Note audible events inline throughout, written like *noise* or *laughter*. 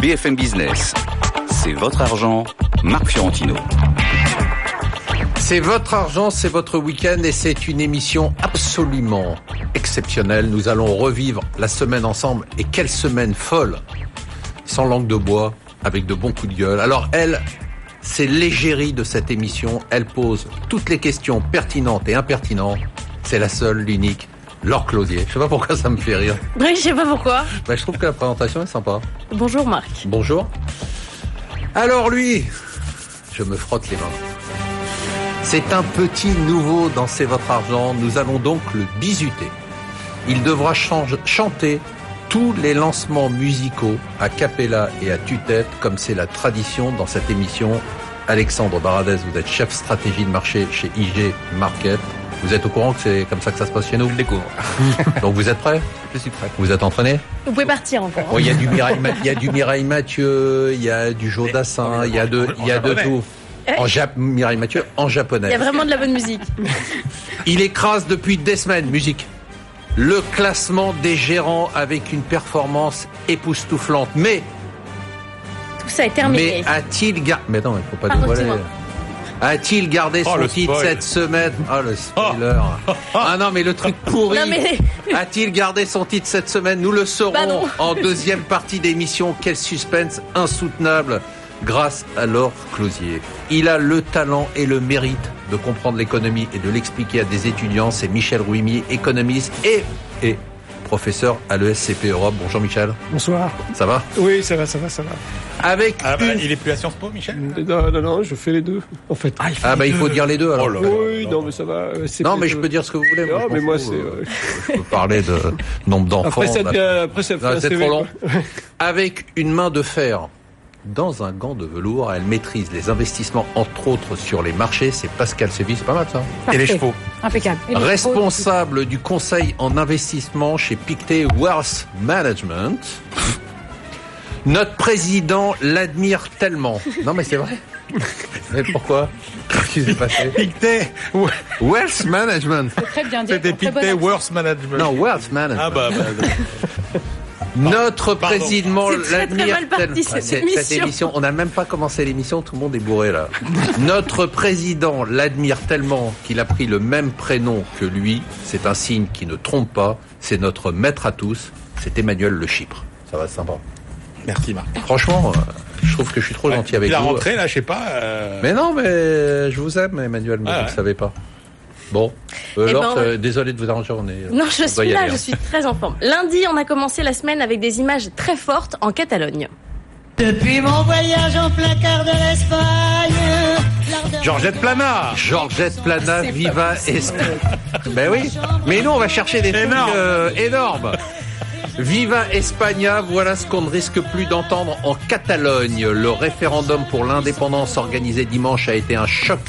BFM Business. C'est votre argent, Marc Fiorentino. C'est votre argent, c'est votre week-end et c'est une émission absolument exceptionnelle. Nous allons revivre la semaine ensemble et quelle semaine folle, sans langue de bois, avec de bons coups de gueule. Alors elle, c'est l'égérie de cette émission. Elle pose toutes les questions pertinentes et impertinentes. C'est la seule, l'unique, Laure Closier. Je sais pas pourquoi ça me fait rire. *laughs* Oui, je sais pas pourquoi. Bah, je trouve que la présentation est sympa. Bonjour Marc. Bonjour. Alors lui, je me frotte les mains. C'est un petit nouveau dans C'est votre argent. Nous allons donc le bisuter. Il devra change- chanter tous les lancements musicaux à cappella et à tue-tête, comme c'est la tradition dans cette émission. Alexandre Baradez, vous êtes chef stratégie de marché chez IG Market. Vous êtes au courant que c'est comme ça que ça se passe chez nous Je découvre. *laughs* Donc vous êtes prêts Je suis prêt. Vous êtes entraîné Vous pouvez partir encore. Bon, il y a du Mireille, il y a du Mireille Mathieu, il y a du Joe Dassin, il y a de, il y a de japonais. tout. En Jap Mireille Mathieu en Il y japonais. a vraiment de la bonne musique. *laughs* Il écrase depuis des semaines, musique. Le classement des gérants avec une performance époustouflante. Mais, Tout ça est terminé. mais a-t-il gardé, mais non, il faut pas Pardon, dévoiler. A-t-il gardé Oh, son titre cette semaine Ah, le spoiler. Ah non, mais le truc *laughs* pourri. Mais- A-t-il gardé son titre cette semaine Nous le Bah saurons non. en deuxième partie d'émission. Quel suspense insoutenable grâce à Laure Closier. Il a le talent et le mérite de comprendre l'économie et de l'expliquer à des étudiants. C'est Michel Rouimi, économiste et, et professeur à l'ESCP Europe. Bonjour Michel, Bonsoir. ça va? Oui, ça va, ça va, ça va. Avec Ah bah, une- il est plus à Sciences Po, Michel? Non, non, non, je fais les deux, en fait. Ah bah il faut dire les deux alors. Oh oui, non, mais ça va. euh, Non mais je peux dire ce que vous voulez. Non, mais moi, fous, c'est, euh, euh, Je peux parler de nombre d'enfants. Après, ça d'a- devient, après, ça fait Non, un c'est CV, trop long. *laughs* Avec une main de fer dans un gant de velours, elle maîtrise les investissements, entre autres sur les marchés. C'est Pascal Séville, c'est pas mal ça. Et les chevaux. Impeccable. Les Responsable du conseil en investissement chez Pictet Wealth Management. Notre président l'admire tellement. Non mais c'est vrai. *laughs* Mais pourquoi? Qu'est-ce qui s'est passé? Pictet Wealth Management. chevaux, Très bien dit. C'était Pictet. Worst Management. Non, Wealth Management. Ah bah, bah, *laughs* Notre Pardon. président tellement. cette. Cette émission, on n'a même pas commencé l'émission, tout le monde est bourré là. *laughs* Notre président l'admire tellement qu'il a pris le même prénom que lui. C'est un signe qui ne trompe pas. C'est notre maître à tous. C'est Emmanuel Le Chypre. Ça va être sympa. merci Marc. Franchement, euh, je trouve que je suis trop gentil avec Il a vous. rentré là, je sais pas. euh, Mais non, mais je vous aime, Emmanuel, mais Ah vous ne ouais. le savez pas. Bon, euh, Eh Laure, ben, euh, désolé de vous arranger, on est. Non, on je suis là, aller, je hein. suis très en forme. Lundi, on a commencé la semaine avec des images très fortes en Catalogne. Depuis mon voyage en plein cœur de l'Espagne, Georgette Plana. Georgette Plana, Viva Espagne. Ben oui, mais nous on va chercher des trucs Énorme. euh, énormes. Viva España, voilà ce qu'on ne risque plus d'entendre en Catalogne. Le référendum pour l'indépendance organisé dimanche a été un choc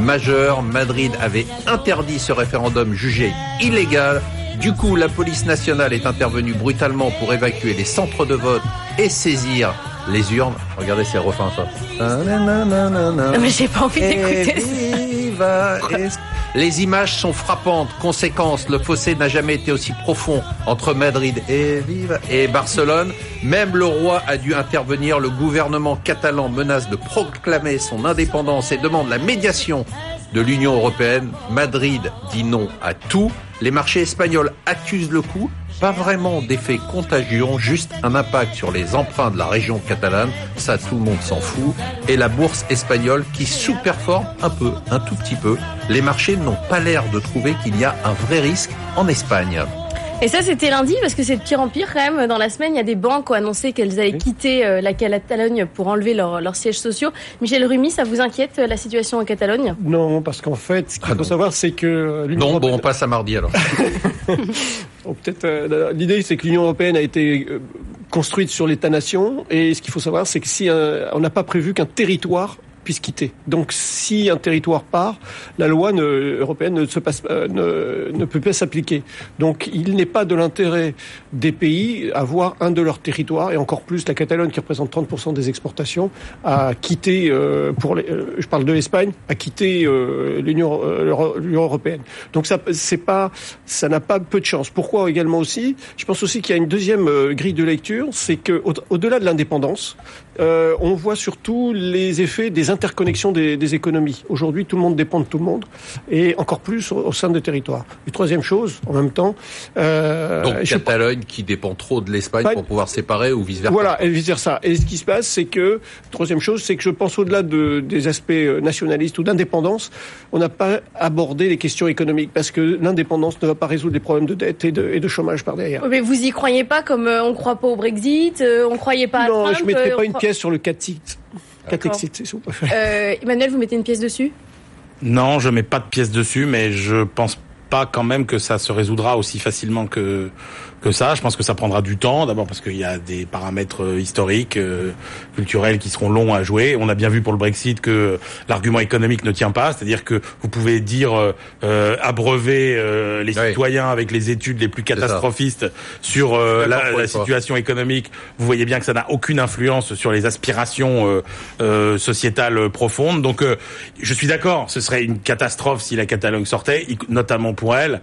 majeur. Madrid avait interdit ce référendum jugé illégal. Du coup, la police nationale est intervenue brutalement pour évacuer les centres de vote et saisir les urnes. Regardez ces refrains, ça. Non, mais j'ai pas envie d'écouter ça. Les images sont frappantes. Conséquence, le fossé n'a jamais été aussi profond entre Madrid et Barcelone. Même le roi a dû intervenir. Le gouvernement catalan menace de proclamer son indépendance et demande la médiation de l'Union européenne. Madrid dit non à tout. Les marchés espagnols accusent le coup. Pas vraiment d'effet contagieux, juste un impact sur les emprunts de la région catalane. Ça, tout le monde s'en fout. Et la bourse espagnole qui sous-performe un peu, un tout petit peu. Les marchés n'ont pas l'air de trouver qu'il y a un vrai risque en Espagne. Et ça, c'était lundi, parce que c'est de pire en pire quand même. Dans la semaine, il y a des banques qui ont annoncé qu'elles allaient quitter euh, la Catalogne pour enlever leurs sièges sociaux. Michel Rumi, ça vous inquiète, euh, la situation en Catalogne? Non, parce qu'en fait, ce qu'il Ah faut non. savoir, c'est que euh, l'Union Non, bon, on passe à mardi alors. Bon, *laughs* peut-être euh, l'idée, c'est que l'Union européenne a été euh, construite sur l'État-nation, et ce qu'il faut savoir, c'est que si euh, on n'a pas prévu qu'un territoire puissent quitter. Donc, si un territoire part, la loi ne, européenne ne, se passe, euh, ne, peut pas s'appliquer. Donc, il n'est pas de l'intérêt des pays à voir un de leurs territoires, et encore plus la Catalogne qui représente 30% des exportations, à quitter, euh, pour les, euh, je parle de l'Espagne, à quitter l'Union européenne. Donc, ça, n'a pas peu de chance. Pourquoi également aussi? Je pense aussi qu'il y a une deuxième grille de lecture, c'est que au- au-delà de l'indépendance, euh, on voit surtout les effets des interconnexions des, des économies. Aujourd'hui, tout le monde dépend de tout le monde, et encore plus au, au sein des territoires. Et troisième chose, en même temps, euh, Donc Catalogne qui dépend trop de l'Espagne Pas- pour pouvoir séparer ou vice versa. voilà, et vice versa. Et ce qui se passe, c'est que troisième chose, c'est que je pense au-delà de, des aspects euh, nationalistes ou d'indépendance, on n'a pas abordé les questions économiques parce que l'indépendance ne va pas résoudre les problèmes de dette et de, et de chômage par derrière. Mais vous y croyez pas comme euh, on croit pas au Brexit, euh, on croyait pas à non, Trump. je mettrai pas une croit- pièce sur le préférez. Euh, Emmanuel, vous mettez une pièce dessus? Non, je mets pas de pièce dessus, mais je pense pas quand même que ça se résoudra aussi facilement que que ça. Je pense que ça prendra du temps, d'abord parce qu'il y a des paramètres euh, historiques, euh, culturels qui seront longs à jouer. On a bien vu pour le Brexit que l'argument économique ne tient pas, c'est-à-dire que vous pouvez dire euh, euh, abreuver euh, les Oui. citoyens avec les études les plus catastrophistes sur euh, la, la situation économique. Vous voyez bien que ça n'a aucune influence sur les aspirations euh, euh, sociétales profondes. Donc, euh, je suis d'accord, ce serait une catastrophe si la Catalogne sortait, notamment pour elle.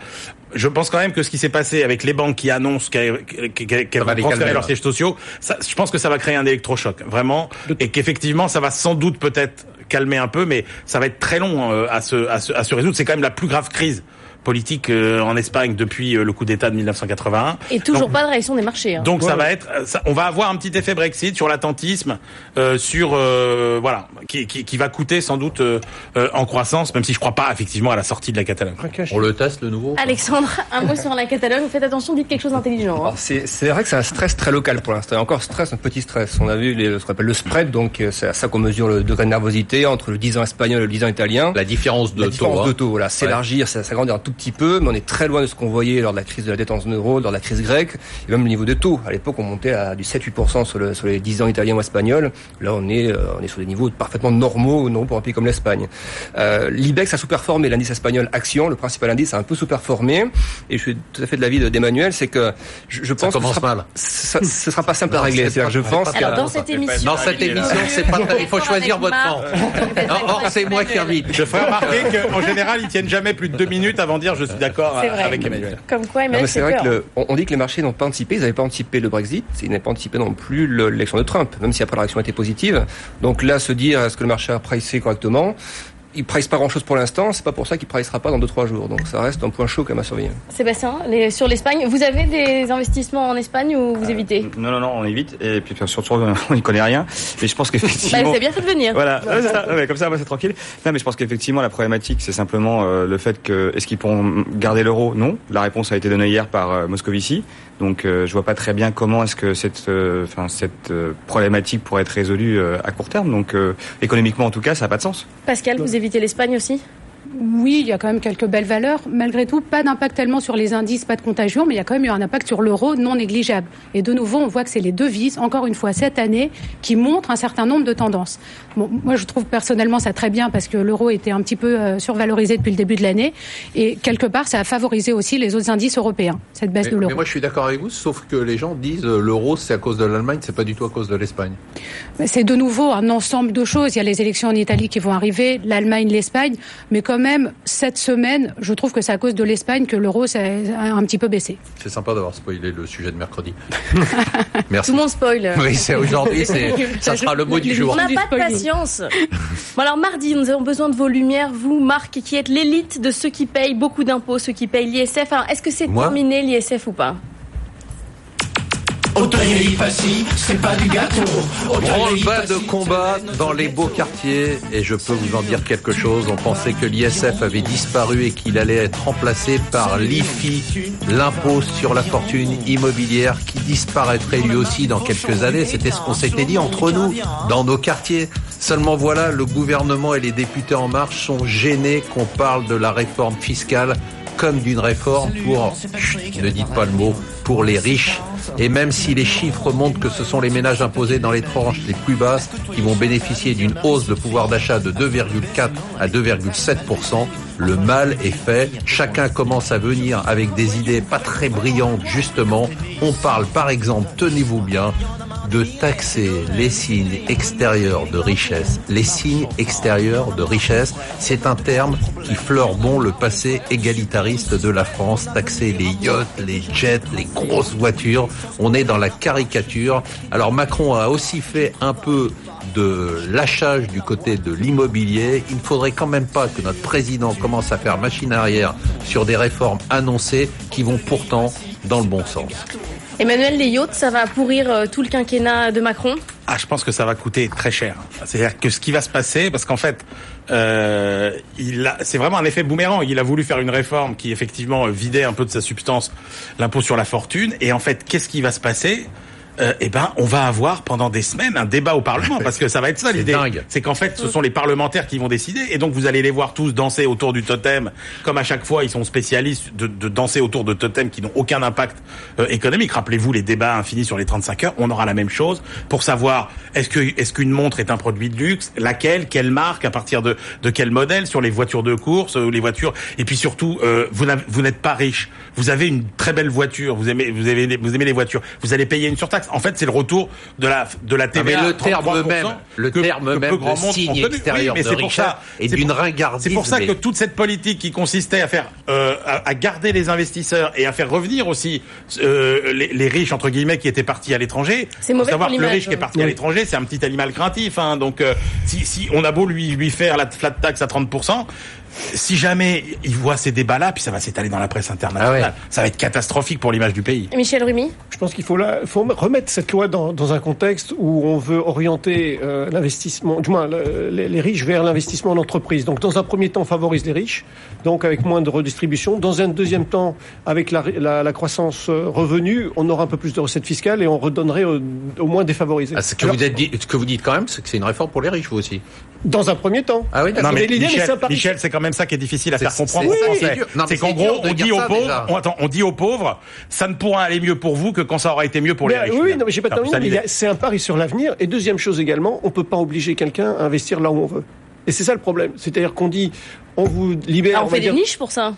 Je pense quand même que ce qui s'est passé avec les banques qui annoncent qu'elles vont transférer leurs sièges sociaux, ça, je pense que ça va créer un électrochoc, vraiment, et qu'effectivement, ça va sans doute peut-être calmer un peu, mais ça va être très long euh, à, se, à, se, à se résoudre. C'est quand même la plus grave crise politique euh, en Espagne depuis euh, le coup d'État de 1981. Et toujours Donc, pas de réaction des marchés. hein. donc ça Ouais. va être, ça- on va avoir un petit effet Brexit sur l'attentisme, euh, sur euh, voilà, qui, qui, qui va coûter sans doute euh, euh, en croissance, même si je crois pas effectivement à la sortie de la Catalogne. On le teste le nouveau Alexandre, un mot sur la Catalogne. Faites attention, dites quelque chose d'intelligent. hein. C'est c'est vrai que c'est un stress très local pour l'instant. Et Encore stress, un petit stress. On a vu les, ce qu'on appelle le spread, donc euh, c'est à ça qu'on mesure le degré de nervosité entre le 10 ans espagnol et le 10 ans italien. La différence de La différence taux. hein. de taux, voilà, s'élargir, ça s'agrandir un tout petit peu, mais on est très loin de ce qu'on voyait lors de la crise de la dette en zone euro, lors de la crise grecque, et même le niveau de taux. À l'époque, on montait à du 7-8% sur, le- sur les 10 ans italiens ou espagnols. Là, on est, euh, on est sur des niveaux parfaitement normaux, normaux pour un pays comme l'Espagne. Euh, L'IBEX a sous-performé l'indice espagnol Action, le principal indice a un peu sous-performé, et je suis tout à fait de l'avis de- d'Emmanuel, c'est que je, je pense que commence ce sera, mal. ça- ce sera pas simple à Non, régler. c'est je pense pas- Alors que- dans cette émission, Dans cette émission, c'est pas très- il faut choisir votre camp. Or, c'est moi qui invite. Je ferai remarquer qu'en général, ils tiennent jamais plus de deux minutes avant dire je suis d'accord C'est vrai. avec Emmanuel. Comme quoi, Emmanuel, c'est vrai peur. que le- on, on dit que les marchés n'ont pas anticipé, ils n'avaient pas anticipé le Brexit, ils n'avaient pas anticipé non plus le- l'élection de Trump, même si après la réaction était positive. Donc là, se dire est-ce que le marché a pricé correctement? Il price pas grand chose pour l'instant, c'est pas pour ça qu'il pricera pas dans 2-3 jours. Donc ça reste un point chaud quand même à surveiller. Sébastien, les- sur l'Espagne, vous avez des investissements en Espagne ou vous évitez Non, non, non, on évite. Et puis, surtout, *laughs* on n'y connaît rien. Mais je pense bah, qu'effectivement. C'est bien fait de venir. Voilà, Ouais, *laughs* c'est ça. Ouais, comme ça, c'est tranquille. Non, mais je pense qu'effectivement, la problématique, c'est simplement euh, le fait que est-ce qu'ils pourront garder l'euro? Non. La réponse a été donnée hier par euh, Moscovici. Donc, euh, je vois pas très bien comment est-ce que cette, euh, enfin, cette euh, problématique pourrait être résolue euh, à court terme. Donc, euh, économiquement, en tout cas, ça n'a pas de sens. Pascal, vous évitez l'Espagne aussi? Oui, il y a quand même quelques belles valeurs. Malgré tout, pas d'impact tellement sur les indices, pas de contagion, mais il y a quand même eu un impact sur l'euro non négligeable. Et de nouveau, on voit que c'est les devises, encore une fois cette année, qui montrent un certain nombre de tendances. Bon, moi, je trouve personnellement ça très bien parce que l'euro était un petit peu euh, survalorisé depuis le début de l'année. Et quelque part, ça a favorisé aussi les autres indices européens, cette baisse Mais, de mais l'euro. moi, je suis d'accord avec vous, sauf que les gens disent euh, l'euro, c'est à cause de l'Allemagne, c'est pas du tout à cause de l'Espagne. C'est de nouveau un ensemble de choses. Il y a les élections en Italie qui vont arriver, l'Allemagne, l'Espagne, mais quand même cette semaine, je trouve que c'est à cause de l'Espagne que l'euro s'est un petit peu baissé. C'est sympa d'avoir spoilé le sujet de mercredi. *laughs* Merci. Tout le monde spoil. Oui, c'est aujourd'hui, *laughs* ça sera le mot du jour. On n'a pas de patience. Bon alors mardi, nous avons besoin de vos lumières. Vous, Marc, qui êtes l'élite de ceux qui payent beaucoup d'impôts, ceux qui payent l'ISF. Alors, est-ce que c'est terminé l'ISF ou pas? Branle-bas de combat dans les beaux quartiers et je peux vous en dire quelque chose. On pensait que l'ISF avait disparu et qu'il allait être remplacé par l'IFI, l'impôt sur la fortune immobilière qui disparaîtrait lui aussi dans quelques années. C'était ce qu'on s'était dit entre nous dans nos quartiers. Seulement voilà, le gouvernement et les députés en marche sont gênés qu'on parle de la réforme fiscale comme d'une réforme pour, chut, ne dites pas le mot, pour les riches. Et même si les chiffres montrent que ce sont les ménages imposés dans les tranches les plus basses qui vont bénéficier d'une hausse de pouvoir d'achat de 2,4 à 2,7%, le mal est fait. Chacun commence à venir avec des idées pas très brillantes, justement. On parle, par exemple, tenez-vous bien, de taxer les signes extérieurs de richesse. Les signes extérieurs de richesse, c'est un terme qui fleure bon le passé égalitariste de la France. Taxer les yachts, les jets, les grosses voitures. On est dans la caricature. Alors Macron a aussi fait un peu de lâchage du côté de l'immobilier. Il ne faudrait quand même pas que notre président commence à faire machine arrière sur des réformes annoncées qui vont pourtant dans le bon sens. Emmanuel, les yachts, ça va pourrir euh, tout le quinquennat de Macron? Ah, je pense que ça va coûter très cher. C'est-à-dire que ce qui va se passer, parce qu'en fait, euh, c'est vraiment un effet boomerang. Il a voulu faire une réforme qui effectivement vidait un peu de sa substance l'impôt sur la fortune. Et en fait, qu'est-ce qui va se passer? Euh, eh ben, on va avoir pendant des semaines un débat au Parlement parce que ça va être ça *laughs* l'idée. C'est qu'en fait, ce sont les parlementaires qui vont décider et donc vous allez les voir tous danser autour du totem, comme à chaque fois ils sont spécialistes de, de danser autour de totems qui n'ont aucun impact euh, économique. Rappelez-vous les débats infinis sur les 35 heures. On aura la même chose pour savoir est-ce que est-ce qu'une montre est un produit de luxe, laquelle, quelle marque, à partir de de quel modèle sur les voitures de course ou les voitures. Et puis surtout, euh, vous n'êtes pas riche, vous avez une très belle voiture, vous aimez vous aimez vous aimez les voitures, vous allez payer une surtaxe. En fait, c'est le retour de la de la TVA. mais le terme 33%, même, le que- terme que même de grand monde signe extérieur Oui, mais de c'est pour richesse ça. et C'est d'une pour- ringardise, C'est pour ça que toute cette politique qui consistait à faire euh, à, à garder les investisseurs et à faire revenir aussi euh, les, les riches entre guillemets qui étaient partis à l'étranger. C'est mauvais savoir que le riche qui est oui. parti à l'étranger, c'est un petit animal craintif. Hein, donc euh, si, si on a beau lui lui faire la flat tax à 30 si jamais il voit ces débats-là, puis ça va s'étaler dans la presse internationale, ça va être catastrophique pour l'image du pays. Michel Rumi Je pense qu'il faut, remettre cette loi dans, dans un contexte où on veut orienter euh, l'investissement, du moins le- les, les riches vers l'investissement en entreprise. Donc, dans un premier temps, on favorise les riches, donc avec moins de redistribution. Dans un deuxième temps, avec la, la, la croissance euh, revenu, on aura un peu plus de recettes fiscales et on redonnerait au, au moins défavorisés. Ah, ce, que Alors, vous êtes dit- ce que vous dites quand même, c'est que c'est une réforme pour les riches, vous aussi. Dans un premier temps. Ah oui, Non d'accord. mais l'idée, mais c'est un Michel, pari. Michel, c'est quand même ça qui est difficile à faire comprendre aux Français. c'est qu'en gros, on dit aux pauvres, on, attend, on dit aux pauvres, ça ne pourra aller mieux pour vous que quand ça aura été mieux pour les Mais, riches. oui, non, mais j'ai pas C'est un peu terminé. l'idée. C'est un pari sur l'avenir. Et deuxième chose également, on peut pas obliger quelqu'un à investir là où on veut. Et c'est ça le problème. C'est-à-dire qu'on dit, on vous libère. Ah, on fait des dire- niches pour ça.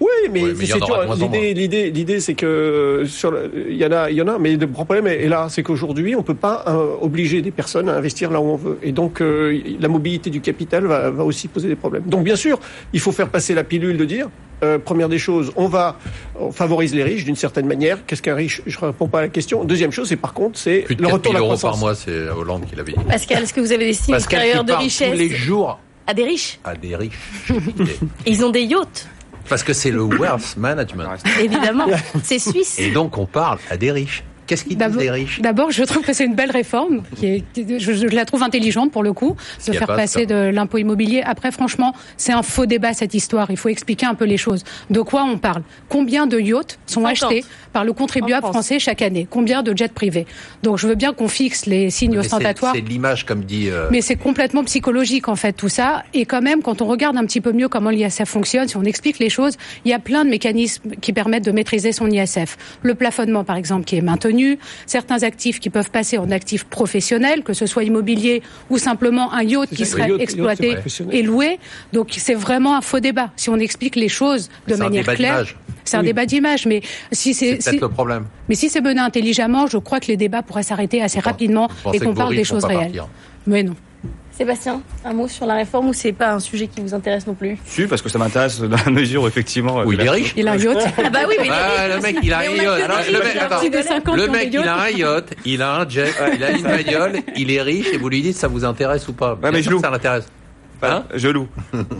Oui, mais, Ouais, c'est sûr, l'idée, l'idée, l'idée, c'est que sur il y en a, il y en a, mais le problème est là, c'est qu'aujourd'hui, on peut pas euh, obliger des personnes à investir là où on veut, et donc euh, la mobilité du capital va, va aussi poser des problèmes. Donc bien sûr, il faut faire passer la pilule de dire. euh, première des choses, on va on favorise les riches d'une certaine manière. Qu'est-ce qu'un riche Je réponds pas à la question. Deuxième chose, c'est par contre, c'est le 4 retour 000 de la euros par croissance. mois, c'est Hollande qui l'avait dit. Pascal, est-ce que vous avez des signes extérieurs de richesse tous les jours à des riches à des riches. *laughs* Ils ont des yachts, Parce que c'est le *coughs* wealth management. évidemment. *laughs* C'est suisse. Et donc on parle à des riches. Qu'est-ce qu'ils disent D'abord- des riches D'abord, je trouve que c'est une belle réforme, qui est, je, je la trouve intelligente pour le coup, de faire pas, passer de l'impôt immobilier. Après, franchement, c'est un faux débat cette histoire. Il faut expliquer un peu les choses. De quoi on parle? Combien de yachts sont 50. achetés par le contribuable français chaque année? Combien de jets privés? Donc, je veux bien qu'on fixe les signes Mais ostentatoires. C'est de l'image, comme dit. euh, Mais c'est complètement psychologique en fait tout ça. Et quand même, quand on regarde un petit peu mieux comment l'ISF fonctionne, si on explique les choses, il y a plein de mécanismes qui permettent de maîtriser son ISF. Le plafonnement, par exemple, qui est maintenu, certains actifs qui peuvent passer en actifs professionnels, que ce soit immobilier ou simplement un yacht qui serait yacht, exploité et loué. Donc c'est vraiment un faux débat. Si on explique les choses de C'est un manière débat claire, d'image. c'est un Oui. débat d'image. Mais si C'est si- le problème. mais si c'est mené intelligemment, je crois que les débats pourraient s'arrêter assez rapidement et qu'on parle des choses réelles. partir Mais non. Sébastien, un mot sur la réforme ou c'est pas un sujet qui vous intéresse non plus? Si, parce que ça m'intéresse dans la mesure où effectivement. Où il euh, est riche Il a un yacht. *laughs* Ah bah oui, mais Ah, le mec, il a un yacht. Alors, le mec, alors, attends. tu des 50 Le qui ont mec, des il a un yacht, il a un jet, il a une bagnole, il est riche et vous lui dites ça vous intéresse ou pas mais je ça l'intéresse. Hein je loue.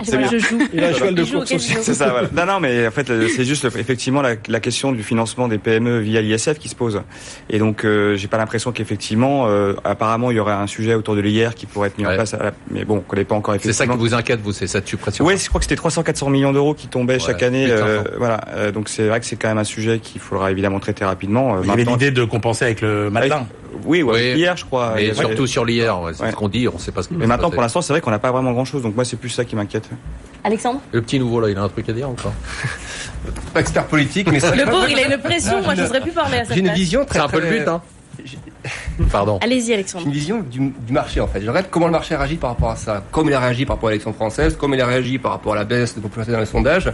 c'est bien. je joue. Il a un cheval de course aussi. C'est ça, voilà. Non, non, mais en fait, c'est juste effectivement la, la question du financement des PME via l'ISF qui se pose. Et donc, euh, j'ai pas l'impression qu'effectivement, euh, apparemment, il y aurait un sujet autour de l'IR qui pourrait être mis Ouais. en place. la- mais bon, on connaît pas encore C'est ça effectivement. qui vous inquiète, vous, c'est cette suppression. Oui, je crois que c'était 300-400 millions d'euros qui tombaient chaque année. euh, 500. voilà, Euh, donc c'est vrai que c'est quand même un sujet qu'il faudra évidemment traiter rapidement. Euh, Il y avait l'idée de compenser avec le matin. Oui, ouais, Oui. hier, je crois. avait- surtout sur l'IR, ouais, c'est Ouais. ce qu'on dit, on sait pas ce qui Mais maintenant, passer. pour l'instant, c'est vrai qu'on n'a pas vraiment grand-chose. Donc moi, c'est plus ça qui m'inquiète. Alexandre Le petit nouveau, là, il a un truc à dire encore Pas expert politique, mais ça- Le pauvre, il a une pression. Moi, je n'oserais plus parler à sa j'ai une place. vision très. C'est un peu le but, hein Pardon. Allez-y, J'ai Alexandre. une vision du, du marché en fait. Je regarde comment le marché réagit par rapport à ça, comme il a réagi par rapport à l'élection française, comme il a réagi par rapport à la baisse de popularité dans les sondages.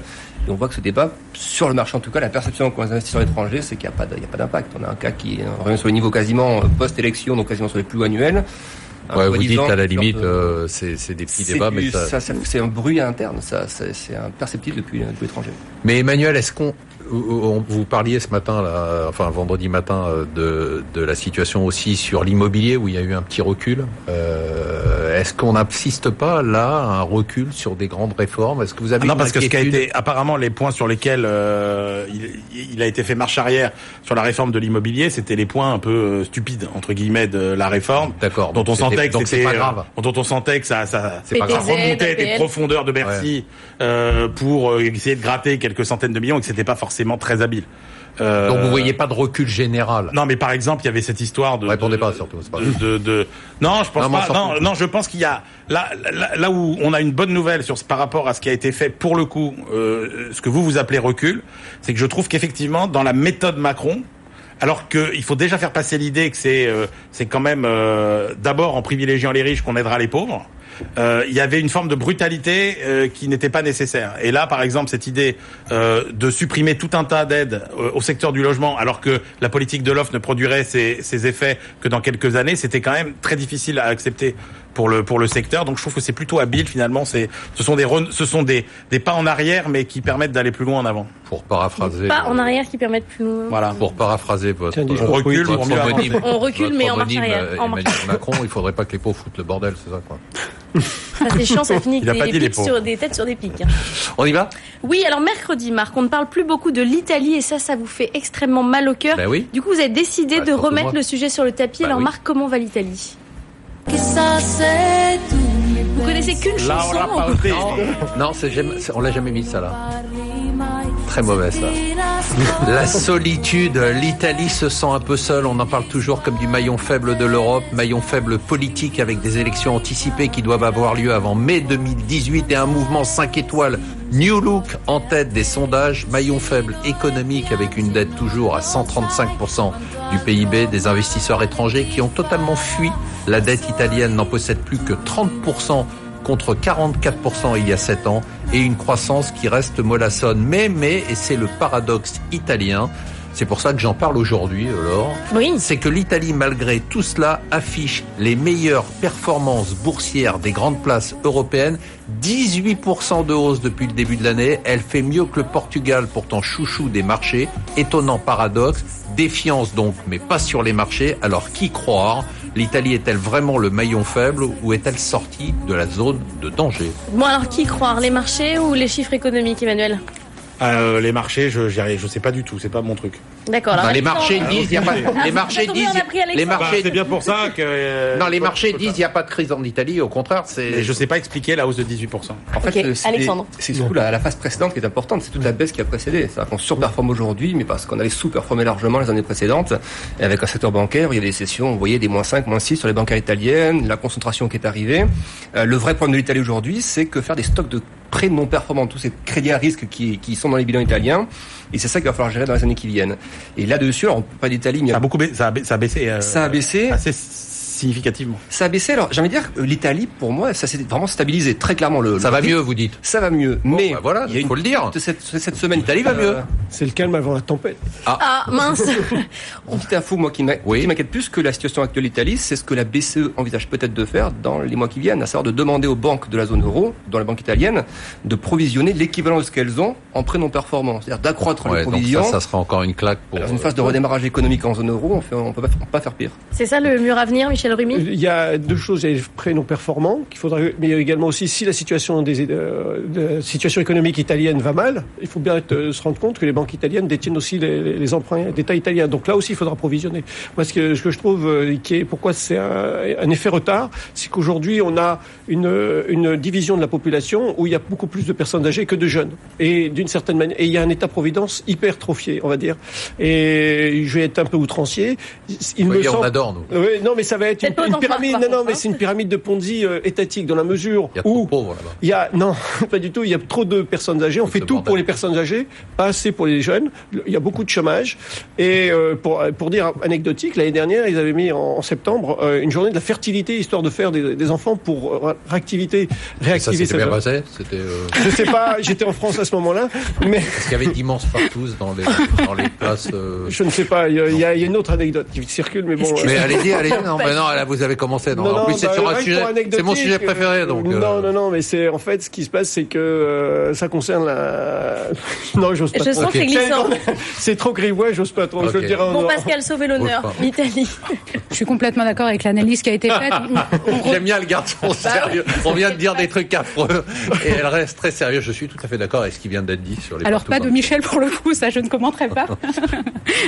Et on voit que ce débat, sur le marché en tout cas, la perception qu'ont les investisseurs étrangers, c'est qu'il n'y a pas d'impact. On a un cas qui revient sur les niveaux quasiment euh, post-élection, donc quasiment sur les plus annuels. Ouais, vous dites à la limite, euh, c'est des petits débats, du- mais ça... c'est un bruit interne, ça, c'est imperceptible depuis, depuis l'étranger. Mais Emmanuel, est-ce qu'on on- vous parliez ce matin, là, enfin vendredi matin, euh, de, de la situation aussi sur l'immobilier où il y a eu un petit recul. Euh, est-ce qu'on n'assiste pas là à un recul sur des grandes réformes? Est-ce que vous avez Ah non, parce que ce qui a été apparemment les points sur lesquels euh, il, il a été fait marche arrière sur la réforme de l'immobilier, c'était les points un peu euh, stupides entre guillemets de la réforme, D'accord. dont donc on sentait que donc c'est c'était pas euh, grave. dont on sentait que ça ça, C'est pas grave. remontait des profondeurs de Bercy euh, pour essayer de gratter quelques centaines de millions et que c'était pas forcément très habile. Euh, Donc vous voyez pas de recul général non, mais par exemple, il y avait cette histoire de. Répondez de- pas, surtout, pas de, de, de- Non, je pense Non, pas. Non, non, je pense qu'il y a là, là, là où on a une bonne nouvelle sur ce- par rapport à ce qui a été fait pour le coup, euh, ce que vous vous appelez recul, c'est que je trouve qu'effectivement dans la méthode Macron. Alors qu'il faut déjà faire passer l'idée que c'est euh, c'est quand même euh, d'abord en privilégiant les riches qu'on aidera les pauvres. Euh, il y avait une forme de brutalité euh, qui n'était pas nécessaire. Et là, par exemple, cette idée euh, de supprimer tout un tas d'aides euh, au secteur du logement, alors que la politique de l'offre ne produirait ses, ses effets que dans quelques années, c'était quand même très difficile à accepter pour le pour le secteur. Donc, je trouve que c'est plutôt habile finalement. C'est ce sont des ce sont des des pas en arrière, mais qui permettent d'aller plus loin en avant. pour paraphraser Pas en arrière qui permettent plus loin. Voilà. pour paraphraser votre Tiens, euh, recule votre pour mieux avancer. homonyme. On recule, Votre mais en marche arrière, euh, en marche Emmanuel Macron, il faudrait pas que les pauvres foutent le bordel, c'est ça quoi. Ça, c'est chiant, ça *laughs* finit avec des, pauvres. sur, des têtes sur des pics. On y va? Oui, alors mercredi, Marc, on ne parle plus beaucoup de l'Italie et ça, ça vous fait extrêmement mal au cœur. Ben oui. Du coup, vous avez décidé Bah, de remettre moi. le sujet sur le tapis. Bah alors, oui. Marc, comment va l'Italie? Vous connaissez qu'une chanson. Non, c'est jamais- c'est- on l'a jamais mis ça là. Très mauvais ça. La solitude, l'Italie se sent un peu seule, on en parle toujours comme du maillon faible de l'Europe, maillon faible politique avec des élections anticipées qui doivent avoir lieu avant mai 2018 et un mouvement 5 étoiles. New Look en tête des sondages, maillon faible économique avec une dette toujours à 135% du PIB, des investisseurs étrangers qui ont totalement fui. La dette italienne n'en possède plus que 30% contre 44% il y a 7 ans et une croissance qui reste mollassonne. Mais, mais, et c'est le paradoxe italien, c'est pour ça que j'en parle aujourd'hui, alors, Oui. c'est que l'Italie, malgré tout cela, affiche les meilleures performances boursières des grandes places européennes. 18% de hausse depuis le début de l'année. Elle fait mieux que le Portugal, pourtant chouchou des marchés. Étonnant paradoxe. Défiance donc, mais pas sur les marchés. Alors qui croire L'Italie est-elle vraiment le maillon faible ou est-elle sortie de la zone de danger? Bon, alors, qui croire Les marchés ou les chiffres économiques, Emmanuel? Euh, les marchés, je arrive- je sais pas du tout. C'est pas mon truc. D'accord. alors, Non, les marchés disent, il y a pas, les marchés Ça disent, les Bah, marchés, c'est bien pour ça que. euh, *laughs* non, les marchés disent, il n'y a pas de crise en Italie. Au contraire, c'est. Je sais pas expliquer la hausse de 18%. En fait, Ok, c'est- Alexandre. c'est surtout la, phase précédente qui est importante, c'est toute la baisse qui a précédé. C'est-à-dire qu'on surperforme aujourd'hui, mais parce qu'on avait sous-performé largement les années précédentes, et avec un secteur bancaire, où il y a des sessions, vous voyez, des moins 5, moins 6 sur les bancaires italiennes, la concentration qui est arrivée. Euh, le vrai problème de l'Italie aujourd'hui, c'est que faire des stocks de prêts non performants, tous ces crédits à risque qui, qui sont dans les bilans italiens, et c'est ça qu'il va falloir gérer dans les années qui viennent. Et là-dessus, on peut pas d'Italie, Ça a beaucoup baissé. Ça a, ba- ça a baissé. euh, Ça a baissé. Assez significativement. Ça a baissé. Alors, j'ai envie de dire, euh, l'Italie, pour moi, ça s'est vraiment stabilisé très clairement. Le, Ça le va rythme. mieux, vous dites. Ça va mieux. mais bah voilà, il faut le dire. Cette, cette semaine, L'Italie va mieux. C'est le calme avant la tempête. Ah, mince. *laughs* Une petite info, moi, qui Oui. m'inquiète plus que la situation actuelle de l'Italie, c'est ce que la BCE envisage peut-être de faire dans les mois qui viennent, à savoir de demander aux banques de la zone euro, dans les banques italiennes, de provisionner l'équivalent de ce qu'elles ont en prêt non performants. C'est-à-dire d'accroître Ouais, les donc provisions. ça, ça sera encore une claque pour. Dans une phase de redémarrage économique en zone euro, on on peut pas faire pire. C'est ça le mur à venir, Michel Il y a deux choses. Il y a les prêts non performants qu'il faudrait, mais également aussi si la situation des euh, la situation économique italienne va mal, il faut bien euh, se rendre compte que les banques italiennes détiennent aussi les, emprunts d'État italiens. Donc là aussi, il faudra provisionner. Moi, ce que, je trouve euh, qui est pourquoi c'est un effet retard, c'est qu'aujourd'hui on a une, une division de la population où il y a beaucoup plus de personnes âgées que de jeunes. Et d'une certaine manière, et il y a un État-providence hypertrophié, on va dire. Et je vais être un peu outrancier. Il Oui, me on semble, adore, nous. oui, non, mais ça va être une, pyramide. Non, non, contre, mais hein. c'est une pyramide de Ponzi euh, étatique dans la mesure Il y a trop où pauvres il y a *laughs* non, pas du tout. Il y a trop de personnes âgées. On fait tout bordel. pour les personnes âgées, pas assez pour les jeunes. Il y a beaucoup de chômage. Et euh, pour pour dire anecdotique, l'année dernière, ils avaient mis en, en septembre euh, une journée de la fertilité histoire de faire des, des enfants pour euh, réactiver Ça s'était bien passé. C'était. euh, Je sais pas. J'étais en France à ce moment-là, mais Parce qu'il y avait d'immenses partous dans les dans les places. euh, je ne sais pas. Il y a, il y une autre anecdote qui circule, mais bon. Mais euh, allez-y, allez-y. *laughs* Non, mais non, là vous avez commencé. Non, en plus c'est bah, sur un sujet. C'est mon sujet anecdotique, préféré, donc. euh, euh, Non, non, non, mais c'est en fait ce qui se passe, c'est que euh, ça concerne la. *laughs* non, j'ose pas. Je trop. sens que c'est glissant. C'est trop grivois, j'ose pas trop. Je Ok. le dirai Bon, Pascal, sauvez l'honneur. L'Italie. Je suis complètement d'accord avec l'analyse qui a été faite. *laughs* J'aime bien le garçon sérieux. On vient de dire des trucs affreux et elle reste très sérieuse. Je suis tout à fait d'accord avec ce qui vient d'être dit sur les Alors pas de Michel pour le coup, ça je ne commenterai pas. *laughs* Plutôt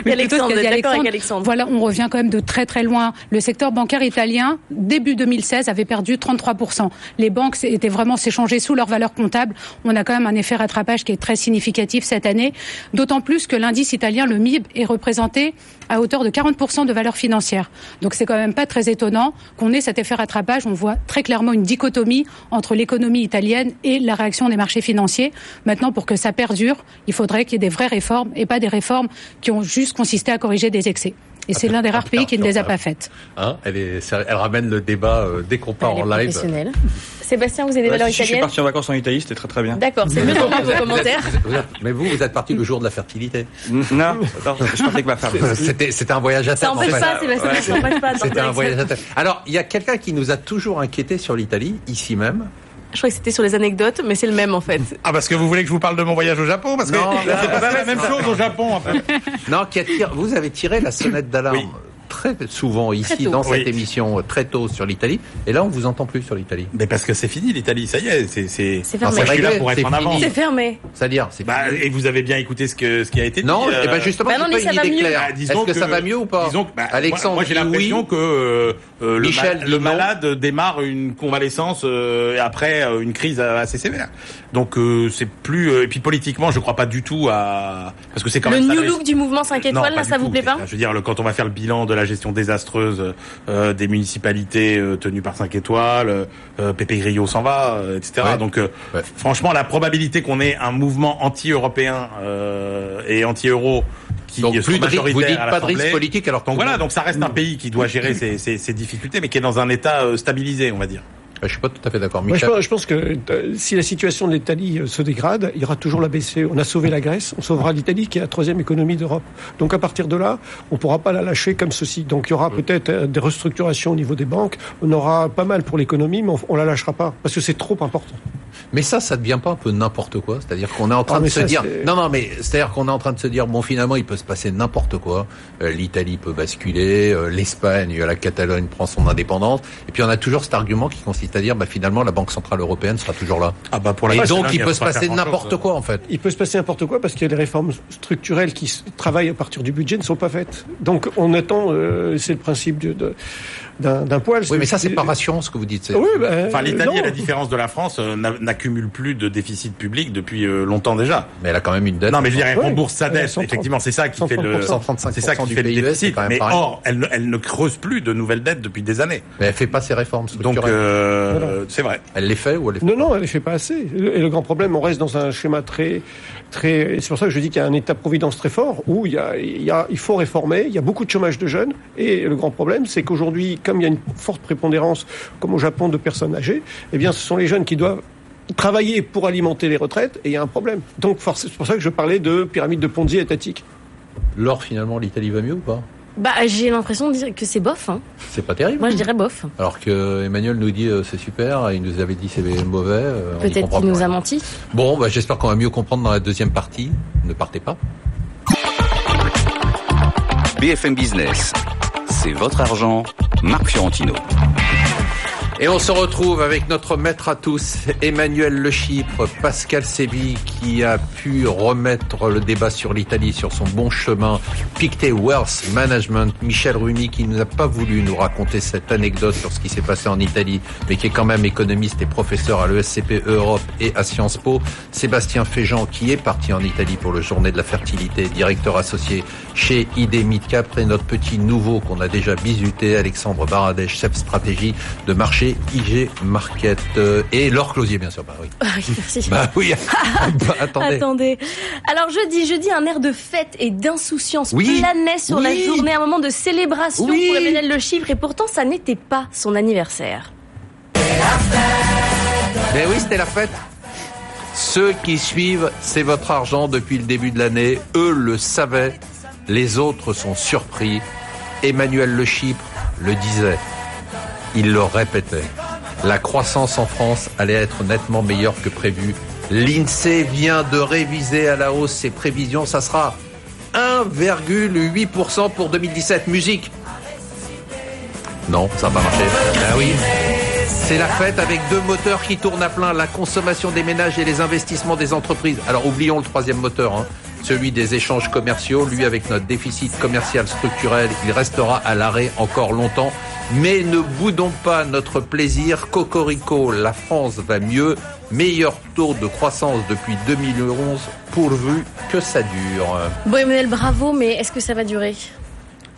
ce Alexandre, êtes d'accord avec Alexandre Voilà, on revient quand même de très très loin. Le secteur bancaire italien, début 2016, avait perdu 33%. Les banques étaient vraiment s'échanger sous leur valeur comptable. On a quand même un effet rattrapage qui est très significatif cette année. D'autant plus que l'indice italien, le MIB, est représenté à hauteur de 40% de valeur financière. Donc c'est quand même pas très étonnant qu'on ait cet effet rattrapage. On voit très clairement une dichotomie entre l'économie italienne et la réaction des marchés financiers. Maintenant, pour que ça perdure, il faudrait qu'il y ait des vraies réformes et pas des réformes qui ont juste consisté à corriger des excès. Et c'est l'un des rares pays qui ne les a pas faites. Hein elle, est, sérieux- elle ramène le débat euh, dès qu'on part Elle est en live. Sébastien, vous avez des Ouais, valeurs si, si, je suis italiennes parti en vacances en Italie, c'était très très bien. D'accord, c'est mieux d'entendre vos commentaires. vous êtes- mais vous, vous êtes parti le jour de la fertilité. Non, non, je partais avec ma femme. C'était, un voyage à Ça terme. en fait. pas, Sébastien, ça empêche pas. C'était un voyage à ça. terme. Alors, il y a quelqu'un qui nous a toujours inquiété sur l'Italie, ici même. Je crois que c'était sur les anecdotes, mais c'est le même en fait. Ah, parce que vous voulez que je vous parle de mon voyage au Japon Parce que Non, c'est pas la même chose au Japon, en fait. Non, qui attire, vous avez tiré la sonnette d'alarme Oui. Très souvent ici dans cette Oui. émission euh, très tôt sur l'Italie. Et là, on vous entend plus sur l'Italie. Mais parce que c'est fini l'Italie, ça y est, c'est c'est fermé. Je suis là réglé, pour être c'est en fermé. C'est-à-dire, c'est Bah, fini. et vous avez bien écouté ce que ce qui a été dit. Non, euh, et ben justement, Bah non, pas mais ça une va idée mieux. claire. bah, disons Est-ce que, ça va mieux ou pas disons que, bah, Alexandre, moi, moi, j'ai l'impression oui. que euh, euh, le, ma- le malade démarre une convalescence euh, après euh, une crise assez sévère. Donc euh, c'est plus euh, et puis politiquement, je crois pas du tout à parce que c'est quand Le même ça new look du mouvement 5 Non, étoiles, là, ça vous tout. plaît pas Je veux dire, le- quand on va faire le bilan de la gestion désastreuse euh, des municipalités euh, tenues par 5 étoiles, euh, Pepe Grillo s'en va, euh, etc. Ouais. Donc, euh, Ouais. franchement, la probabilité qu'on ait un mouvement anti-européen euh, et anti-euro qui Donc, plus vous dites à pas de risque politique alors voilà, donc ça reste un pays qui doit gérer ses, ses- ses difficultés, mais qui est dans un état euh, stabilisé, on va dire. Je suis pas tout à fait d'accord. Moi, je, Michel, pense, je pense que euh, si la situation de l'Italie euh, se dégrade, il y aura toujours la BCE. On a sauvé la Grèce, on sauvera l'Italie qui est la troisième économie d'Europe. Donc à partir de là, on ne pourra pas la lâcher comme ceci. Donc il y aura peut-être euh, des restructurations au niveau des banques. On aura pas mal pour l'économie, mais on, on la lâchera pas parce que c'est trop important. Mais ça, ça devient pas un peu n'importe quoi C'est-à-dire qu'on est en train Ah, de se ça, dire, non, non, mais c'est-à-dire qu'on est en train de se dire, bon, finalement, il peut se passer n'importe quoi. Euh, L'Italie peut basculer, euh, l'Espagne, la Catalogne prend son indépendance, et puis on a toujours cet argument qui consiste à dire, bah finalement, la Banque centrale européenne sera toujours là. Ah bah pour Et la donc, Catalogne, il peut se pas passer n'importe quoi, en fait. Il peut se passer n'importe quoi parce que les réformes structurelles qui travaillent à partir du budget ne sont pas faites. Donc on attend, euh, c'est le principe de- d'un d'un poil. Oui, mais ça, c'est pas rassurant ce que vous dites. Oui, bah, Enfin, l'Italie, à la différence de la France, euh, n'a- n'accumule plus de déficit public depuis euh, longtemps déjà. Mais elle a quand même une dette. Non, mais je dire, elle rembourse sa dette. 130. Effectivement, c'est ça qui fait le, 135%. c'est ça qui fait le c'est déficit. Mais pareil. or, elle, ne- elle ne creuse plus de nouvelles dettes depuis des années. Mais elle fait pas ses réformes Donc, structurelles. euh, Voilà. c'est vrai. Elle les fait ou elle les fait Non, pas non, elle ne fait pas assez. Et le grand problème, on reste dans un schéma très, C'est pour ça que je dis qu'il y a un État-providence très fort où il faut réformer. Il y a beaucoup de chômage de jeunes. Et le grand problème, c'est qu'aujourd'hui, comme il y a une forte prépondérance, comme au Japon, de personnes âgées, eh bien, ce sont les jeunes qui doivent travailler pour alimenter les retraites. Et il y a un problème. Donc, c'est pour ça que je parlais de pyramide de Ponzi étatique. L'or, finalement, l'Italie va mieux ou pas? Bah, j'ai l'impression de dire que c'est bof. Hein. C'est pas terrible. Moi, je dirais bof. Alors que Emmanuel nous dit euh, c'est super, il nous avait dit c'est mauvais. euh, Peut-être qu'il nous a menti. Bon, bah, j'espère qu'on va mieux comprendre dans la deuxième partie. Ne partez pas. BFM Business, c'est votre argent, Marc Fiorentino. Et on se retrouve avec notre maître à tous, Emmanuel Le Chypre, Pascal Sébi, qui a pu remettre le débat sur l'Italie sur son bon chemin, Pictet Wealth Management, Michel Rumi, qui n'a pas voulu nous raconter cette anecdote sur ce qui s'est passé en Italie, mais qui est quand même économiste et professeur à l'ESCP Europe et à Sciences Po, Sébastien Féjean, qui est parti en Italie pour le Journée de la Fertilité, directeur associé chez ID Midcap, et notre petit nouveau qu'on a déjà bisuté, Alexandre Baradèche, chef stratégie de marché IG Market. Euh, et Laure Closier, bien sûr. Bah oui. *laughs* Ah oui, merci. Bah oui. *laughs* Bah, attendez. Attendez. Alors jeudi, jeudi, un air de fête et d'insouciance Oui. planait sur la journée, un moment de célébration Oui. pour Emmanuel Le Chypre, et pourtant ça n'était pas son anniversaire. Mais oui, c'était la fête. Ceux qui suivent C'est votre argent depuis le début de l'année, eux le savaient. Les autres sont surpris. Emmanuel Le Chypre le disait. Il le répétait. La croissance en France allait être nettement meilleure que prévu. L'INSEE vient de réviser à la hausse ses prévisions. Ça sera 1,8% pour 2017. Musique. Non, ça n'a pas marché. Ah oui. C'est la fête avec deux moteurs qui tournent à plein, la consommation des ménages et les investissements des entreprises. Alors oublions le troisième moteur, hein, celui des échanges commerciaux. Lui, avec notre déficit commercial structurel, il restera à l'arrêt encore longtemps. Mais ne boudons pas notre plaisir. Cocorico, la France va mieux. Meilleur taux de croissance depuis 2011, pourvu que ça dure. Bon Emmanuel, bravo, mais est-ce que ça va durer?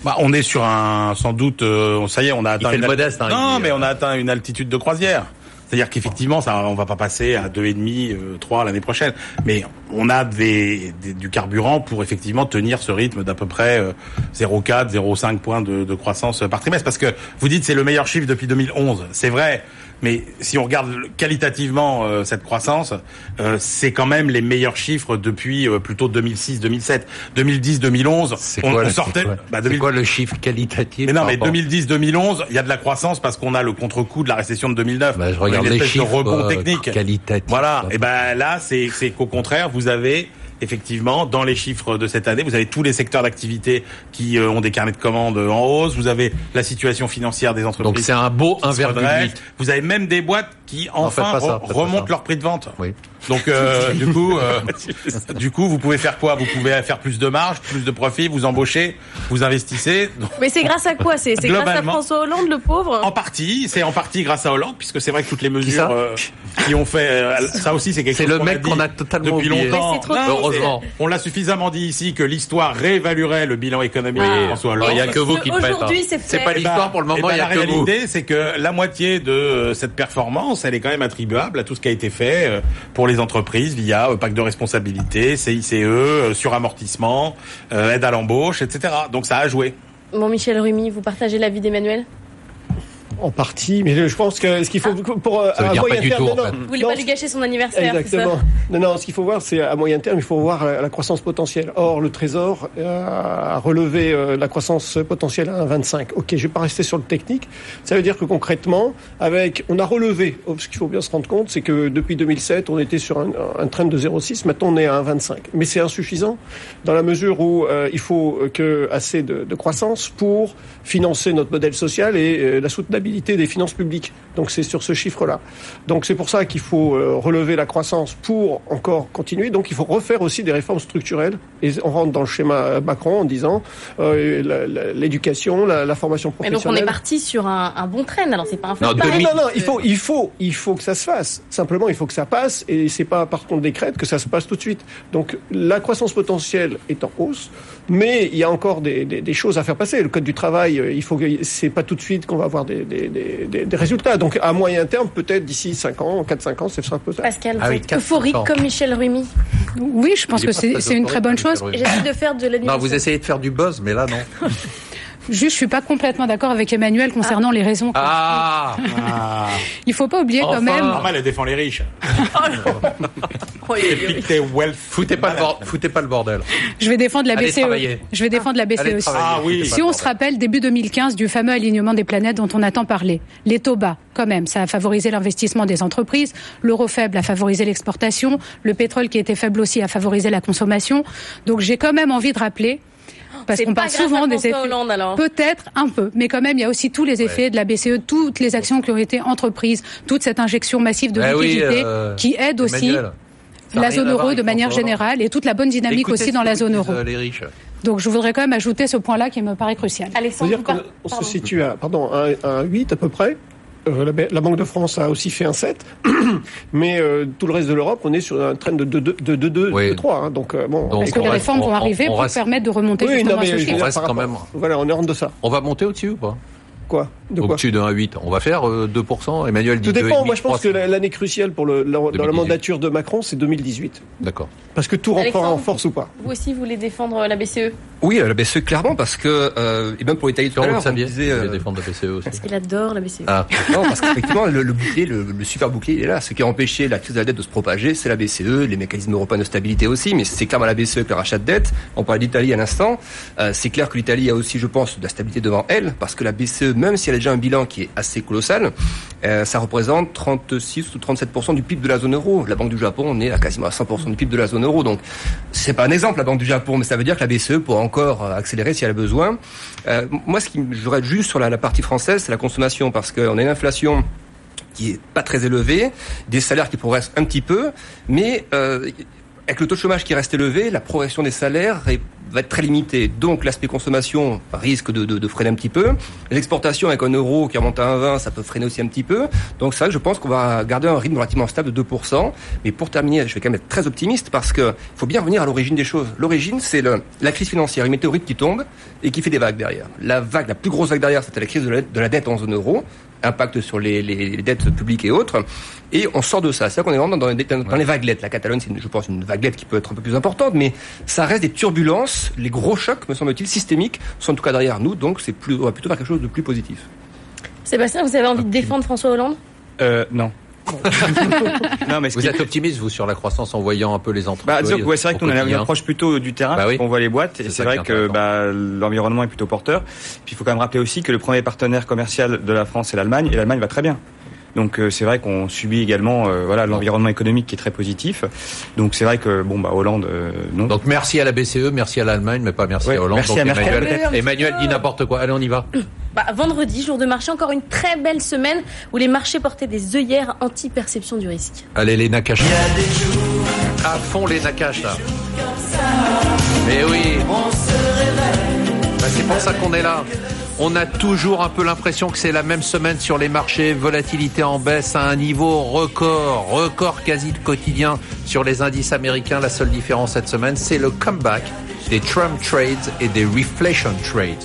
Bah, on est sur un, sans doute, euh, ça y est, on a atteint fait une le modeste, hein, non, mais euh. on a atteint une altitude de croisière. C'est-à-dire qu'effectivement, ça, on va pas passer à deux et demi, euh, trois l'année prochaine. Mais on a des, des- du carburant pour effectivement tenir ce rythme d'à peu près euh, 0,4, 0,5 points de, de croissance par trimestre. Parce que vous dites c'est le meilleur chiffre depuis 2011. C'est vrai. Mais si on regarde qualitativement euh, cette croissance, euh, c'est quand même les meilleurs chiffres depuis euh, plutôt 2006-2007. 2010-2011, C'est on, quoi, on le- sortait. c'est quoi, bah, c'est 2000 quoi le chiffre qualitatif mais non, mais rapport- 2010-2011, il y a de la croissance parce qu'on a le contre-coup de la récession de 2009. Bah, je regarde les espèce de chiffres rebond euh, technique. qualitatifs. Voilà. Et ben là, c'est c'est qu'au contraire, vous avez effectivement dans les chiffres de cette année, vous avez tous les secteurs d'activité qui euh, ont des carnets de commandes en hausse. Vous avez la situation financière des entreprises. Donc c'est un beau qui se 1,8. redresse. Vous avez même des boîtes qui enfin ça, re- remontent leur prix de vente. Oui. Donc euh, *laughs* du coup, euh, *laughs* du coup, vous pouvez faire quoi? Vous pouvez faire plus de marge, plus de profit, vous embauchez, vous investissez. Donc, Mais c'est grâce à quoi? C'est c'est grâce à. François Hollande, le pauvre? en partie, c'est en partie grâce à Hollande, puisque c'est vrai que toutes les mesures euh, qui ont fait, euh, ça aussi c'est quelque C'est chose le qu'on mec qu'on a totalement depuis oublié. longtemps. C'est trop Non. Heureusement. c'est- On l'a suffisamment dit ici que l'histoire réévaluerait le bilan économique de François Hollande. Il y a que vous qui le faites. Aujourd'hui, hein. c'est. C'est pas l'histoire pour le moment, eh ben, il y a la que vous. réalité, c'est que la moitié de cette performance, elle est quand même attribuable à tout ce qui a été fait euh, pour les entreprises via euh, pacte de responsabilité, CICE, euh, suramortissement, aide à l'embauche, etc. Donc ça a joué. Bon, Michel Rumi, vous partagez l'avis d'Emmanuel? En partie, mais je pense que ce qu'il faut pour euh, Ça veut à dire moyen pas du terme, tout, en non, fait. Vous voulez Non, pas lui gâcher son anniversaire, Exactement. ça Non, non, ce qu'il faut voir, c'est à moyen terme, il faut voir la, la croissance potentielle. Or, le Trésor euh, a relevé euh, la croissance potentielle à 1,25. Ok, je vais pas rester sur le technique. Ça veut dire que concrètement, avec, on a relevé. oh, Ce qu'il faut bien se rendre compte, c'est que depuis 2007, on était sur un, un trend de 0,6. Maintenant, on est à 1,25. Mais c'est insuffisant dans la mesure où euh, il faut que assez de, de croissance pour financer notre modèle social et euh, la soutenabilité des finances publiques. Donc c'est sur ce chiffre-là. Donc c'est pour ça qu'il faut euh, relever la croissance pour encore continuer. Donc il faut refaire aussi des réformes structurelles. Et on rentre dans le schéma Macron en disant euh, l'éducation, la, la formation Mais donc on professionnelle. est parti sur un, un bon train, alors c'est pas un Non, demi- Non, non, il faut, il faut, il faut que ça se fasse. Simplement, il faut que ça passe, et c'est pas par contre décrète que ça se passe tout de suite. Donc, la croissance potentielle est en hausse, mais il y a encore des, des, des choses à faire passer. Le code du travail, euh, il faut que c'est pas tout de suite qu'on va avoir des, des, des, des- des résultats. Donc, à moyen terme, peut-être d'ici 5 ans, 4-5 ans, c'est sera peut-être. Pascal, vous Ah oui, êtes 400 euphorique comme Michel Rumi. Oui, je pense que c'est une très bonne chose. J'essaie de faire de Non, l'animation. vous essayez de faire du buzz, mais là, non. *laughs* Juste, je suis pas complètement d'accord avec Emmanuel concernant les raisons. Ah Ah, Il faut pas oublier Enfin. quand même. normal, elle défend les riches. *laughs* *laughs* Foutez pas, le bord- foutez pas le bordel. Je vais défendre la BCE. Je vais défendre la BCE aussi. Ah oui. Si on se rappelle début 2015 du fameux alignement des planètes dont on a tant parlé, les taux bas, quand même, ça a favorisé l'investissement des entreprises, l'euro faible a favorisé l'exportation, le pétrole qui était faible aussi a favorisé la consommation. Donc j'ai quand même envie de rappeler parce qu'on parle souvent des effets. Hollande, alors. Peut-être un peu, mais quand même, il y a aussi tous les effets de la BCE, toutes les actions qui ont été entreprises, toute cette injection massive de Eh oui, liquidités euh, qui aide aussi Emmanuel, ça a la zone à euro de manière générale et toute la bonne dynamique Écoutez aussi ce dans la zone euro. euh, Les riches. Donc je voudrais quand même ajouter ce point-là qui me paraît crucial. C'est-à-dire par- qu'on se situe à, pardon, à, un- à un 8 à peu près. Euh, la, la Banque de France a aussi fait un 7, *clears throat* mais euh, tout le reste de l'Europe, on est sur un train de 2, de, de, de, de, Oui. de 3. hein, donc, euh, bon, Donc, Est-ce que on les réformes on- vont arriver on pour reste- permettre de remonter oui, justement non, à ce mais dire, par quand rapport- même- Voilà, on est en deçà. On va monter au-dessus ou pas? Quoi De quoi Au-dessus de 1,8. On va faire euh, 2%. Emmanuel dit Tout dépend. 2,5, Moi, je pense que 3%. la- l'année cruciale pour le, la- dans la 2018. mandature de Macron, c'est 2018. D'accord. Parce que tout rentrera en force ou pas. Vous aussi, vous voulez défendre la BCE Oui, la BCE clairement parce que euh, et même pour l'Italie tout à l'heure, on disait vous voulez euh, défendre la BCE aussi. Parce qu'il adore la BCE. Ah, non parce qu'effectivement le, le bouclier, le, le super bouclier, il est là. Ce qui a empêché la crise de la dette de se propager, c'est la BCE, les mécanismes européens de stabilité aussi, mais c'est clairement la BCE avec le rachat de dette. On parlait d'Italie à l'instant. Euh, c'est clair que l'Italie a aussi, je pense, de la stabilité devant elle, parce que la BCE, même si elle a déjà un bilan qui est assez colossal, euh, ça représente 36 ou 37% du PIB de la zone euro. La Banque du Japon, on est à quasiment à 100% du PIB de la zone euro. Donc c'est pas un exemple la Banque du Japon, mais ça veut dire que la BCE pourra encore euh, accélérer si elle a besoin. Euh, moi, ce qui voudrais juste sur la, partie française, c'est la consommation, parce qu'on a une inflation qui est pas très élevée, des salaires qui progressent un petit peu, mais avec le taux de chômage qui reste élevé, la progression des salaires va être très limitée. Donc l'aspect consommation risque de, freiner un petit peu. Les exportations avec un euro qui remonte à 1,20, ça peut freiner aussi un petit peu. Donc que je pense qu'on va garder un rythme relativement stable de 2%. Mais pour terminer, je vais quand même être très optimiste parce que faut bien revenir à l'origine des choses. L'origine, c'est la crise financière, une météorite qui tombe et qui fait des vagues derrière. La vague, la plus grosse vague derrière, c'était la crise de la dette en zone euro impact sur les, les, les dettes publiques et autres. Et on sort de ça. C'est-à-dire qu'on est vraiment dans les, dans, les vaguelettes. La Catalogne, c'est, je pense, une vaguelette qui peut être un peu plus importante, mais ça reste des turbulences. Les gros chocs, me semble-t-il, systémiques, sont en tout cas derrière nous. Donc, c'est plus, on va plutôt vers quelque chose de plus positif. Sébastien, vous avez envie de défendre François Hollande? Euh, non. Non, mais ce Vous êtes optimiste, vous, sur la croissance en voyant un peu les entreprises Bah, ouais, c'est vrai que nous, on a une quotidien. approche plutôt du terrain, Bah oui. on voit les boîtes, et c'est vrai que bah, l'environnement est plutôt porteur. Puis il faut quand même rappeler aussi que le premier partenaire commercial de la France, c'est l'Allemagne, et l'Allemagne va très bien. Donc euh, c'est vrai qu'on subit également euh, voilà l'environnement économique qui est très positif. Donc c'est vrai que bon bah Hollande euh, non. Donc merci à la BCE, merci à l'Allemagne, mais pas merci Ouais, à Hollande. merci Donc, à Merkel, Emmanuel, peut-être. Emmanuel dit n'importe quoi. Allez, on y va. *clears throat* Bah, vendredi, jour de marché, encore une très belle semaine où les marchés portaient des œillères anti-perception du risque. Allez, les Nakash. À fond les Nakash, là. Mais oui. Bah, c'est pour ça qu'on est là. On a toujours un peu l'impression que c'est la même semaine sur les marchés. Volatilité en baisse à un niveau record, record quasi quotidien sur les indices américains. La seule différence cette semaine, c'est le comeback des Trump trades et des reflation trades.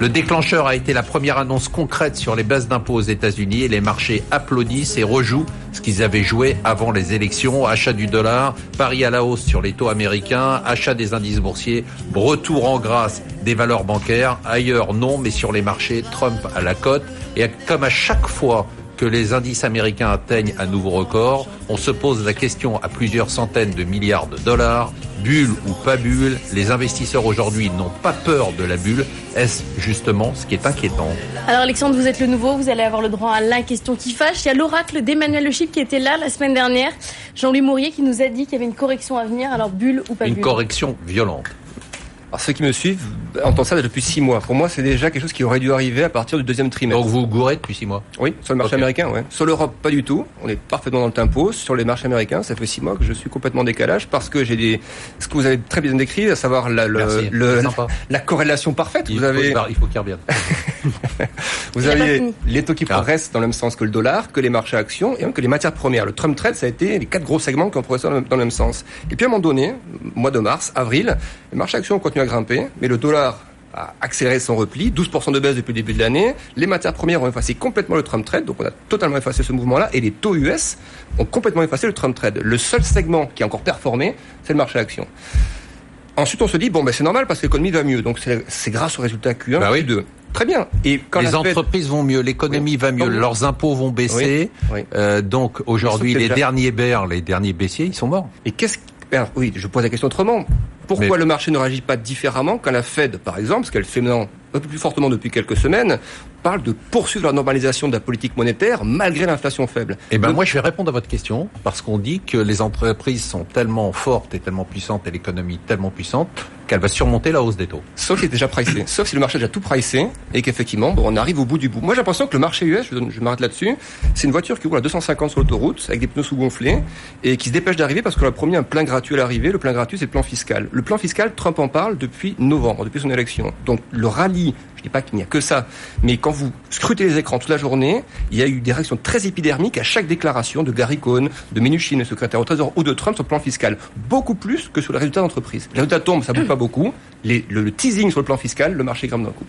Le déclencheur a été la première annonce concrète sur les baisses d'impôts aux États-Unis et les marchés applaudissent et rejouent ce qu'ils avaient joué avant les élections. Achat du dollar, pari à la hausse sur les taux américains, achat des indices boursiers, retour en grâce des valeurs bancaires. Ailleurs, non, mais sur les marchés, Trump à la cote. Et comme à chaque fois que les indices américains atteignent un nouveau record, on se pose la question à plusieurs centaines de milliards de dollars, bulle ou pas bulle, les investisseurs aujourd'hui n'ont pas peur de la bulle. Est-ce justement ce qui est inquiétant? Alors Alexandre, vous êtes le nouveau, vous allez avoir le droit à la question qui fâche. Il y a l'oracle d'Emmanuel Le Chip qui était là la semaine dernière. Jean-Louis Mourier qui nous a dit qu'il y avait une correction à venir. Alors bulle ou pas Une bulle? correction violente. Alors ceux qui me suivent entendent ça depuis six mois. Pour moi, c'est déjà quelque chose qui aurait dû arriver à partir du deuxième trimestre. Donc vous gourrez depuis six mois Oui, sur le marché américain, ouais. Sur l'Europe, pas du tout. On est parfaitement dans le tempo. Sur les marchés américains, ça fait six mois que je suis complètement en décalage parce que j'ai des, ce que vous avez très bien décrit, à savoir la, le, le- la corrélation parfaite. Il vous faut, avez, il faut qu'il revienne. *laughs* *laughs* vous Il a pas avez fini. les taux qui Ah. progressent dans le même sens que le dollar, que les marchés actions et même que les matières premières. Le Trump Trade, ça a été les quatre gros segments qui ont progressé dans le, dans le même sens. Et puis à un moment donné, mois de mars, avril, les marchés actions ont continué à grimper, mais le dollar a accéléré son repli, 12% de baisse depuis le début de l'année. Les matières premières ont effacé complètement le Trump Trade, donc on a totalement effacé ce mouvement-là, et les taux US ont complètement effacé le Trump Trade. Le seul segment qui a encore performé, c'est le marché actions. Ensuite, on se dit, bon, ben, c'est normal parce que l'économie va mieux. Donc, c'est grâce aux résultats Q1, Bah oui. Q2. Très bien. Et quand les entreprises vont mieux, l'économie va mieux, leurs impôts vont baisser. Oui. Euh, donc aujourd'hui, les déjà- derniers bears, les derniers baissiers, ils sont morts. Et qu'est-ce que- alors, oui, je pose la question autrement. Pourquoi Mais- le marché ne réagit pas différemment quand la Fed, par exemple, ce qu'elle fait maintenant un peu plus fortement depuis quelques semaines, parle de poursuivre la normalisation de la politique monétaire malgré l'inflation faible Eh ben Donc, moi je vais répondre à votre question parce qu'on dit que les entreprises sont tellement fortes et tellement puissantes et l'économie tellement puissante qu'elle va surmonter la hausse des taux. Sauf qu'il est déjà pricé. *coughs* Sauf si le marché a déjà tout pricé et qu'effectivement, bon, on arrive au bout du bout. Moi, j'ai l'impression que le marché US, je, je m'arrête là-dessus, c'est une voiture qui roule à 250 sur l'autoroute avec des pneus sous-gonflés et qui se dépêche d'arriver parce qu'on a promis un plein gratuit à l'arrivée. Le plein gratuit, c'est le plan fiscal. Le plan fiscal, Trump en parle depuis novembre, depuis son élection. Donc, le rallye, je dis pas qu'il n'y a que ça, mais quand vous scrutez les écrans toute la journée, il y a eu des réactions très épidermiques à chaque déclaration de Gary Cohn, de Mnuchin, le secrétaire au Trésor, ou de Trump sur le plan fiscal. Beaucoup plus que sur les résultats d'entreprise. Les résultats tombent, ça bouge pas beaucoup. Le, le teasing sur le plan fiscal, le marché grimpe d'un coup.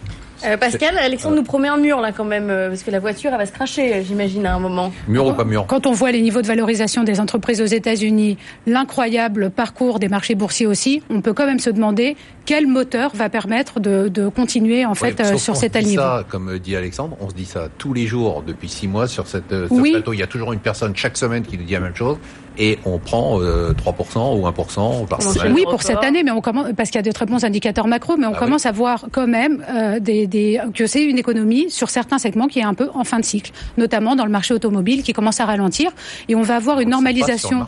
Euh, Pascal, Alexandre nous promet un mur là quand même, euh, parce que la voiture elle va se cracher, euh, j'imagine, à un moment. Mur ou pas mur Quand on voit les niveaux de valorisation des entreprises aux États-Unis, l'incroyable parcours des marchés boursiers aussi, on peut quand même se demander quel moteur va permettre de, de continuer en fait Ouais, euh, sur cet se dit niveau. ça, comme dit Alexandre, on se dit ça tous les jours depuis six mois sur cette euh, ce Oui. plateau. Il y a toujours une personne chaque semaine qui nous dit la même chose et on prend euh, 3% ou 1% par semaine. Oui, pour cette année, mais on commence parce qu'il y a de très bons indicateurs macro, mais on Ah commence à voir quand même euh, des, des, que c'est une économie sur certains segments qui est un peu en fin de cycle, notamment dans le marché automobile qui commence à ralentir, et on va avoir une On le sent pas sur le normalisation.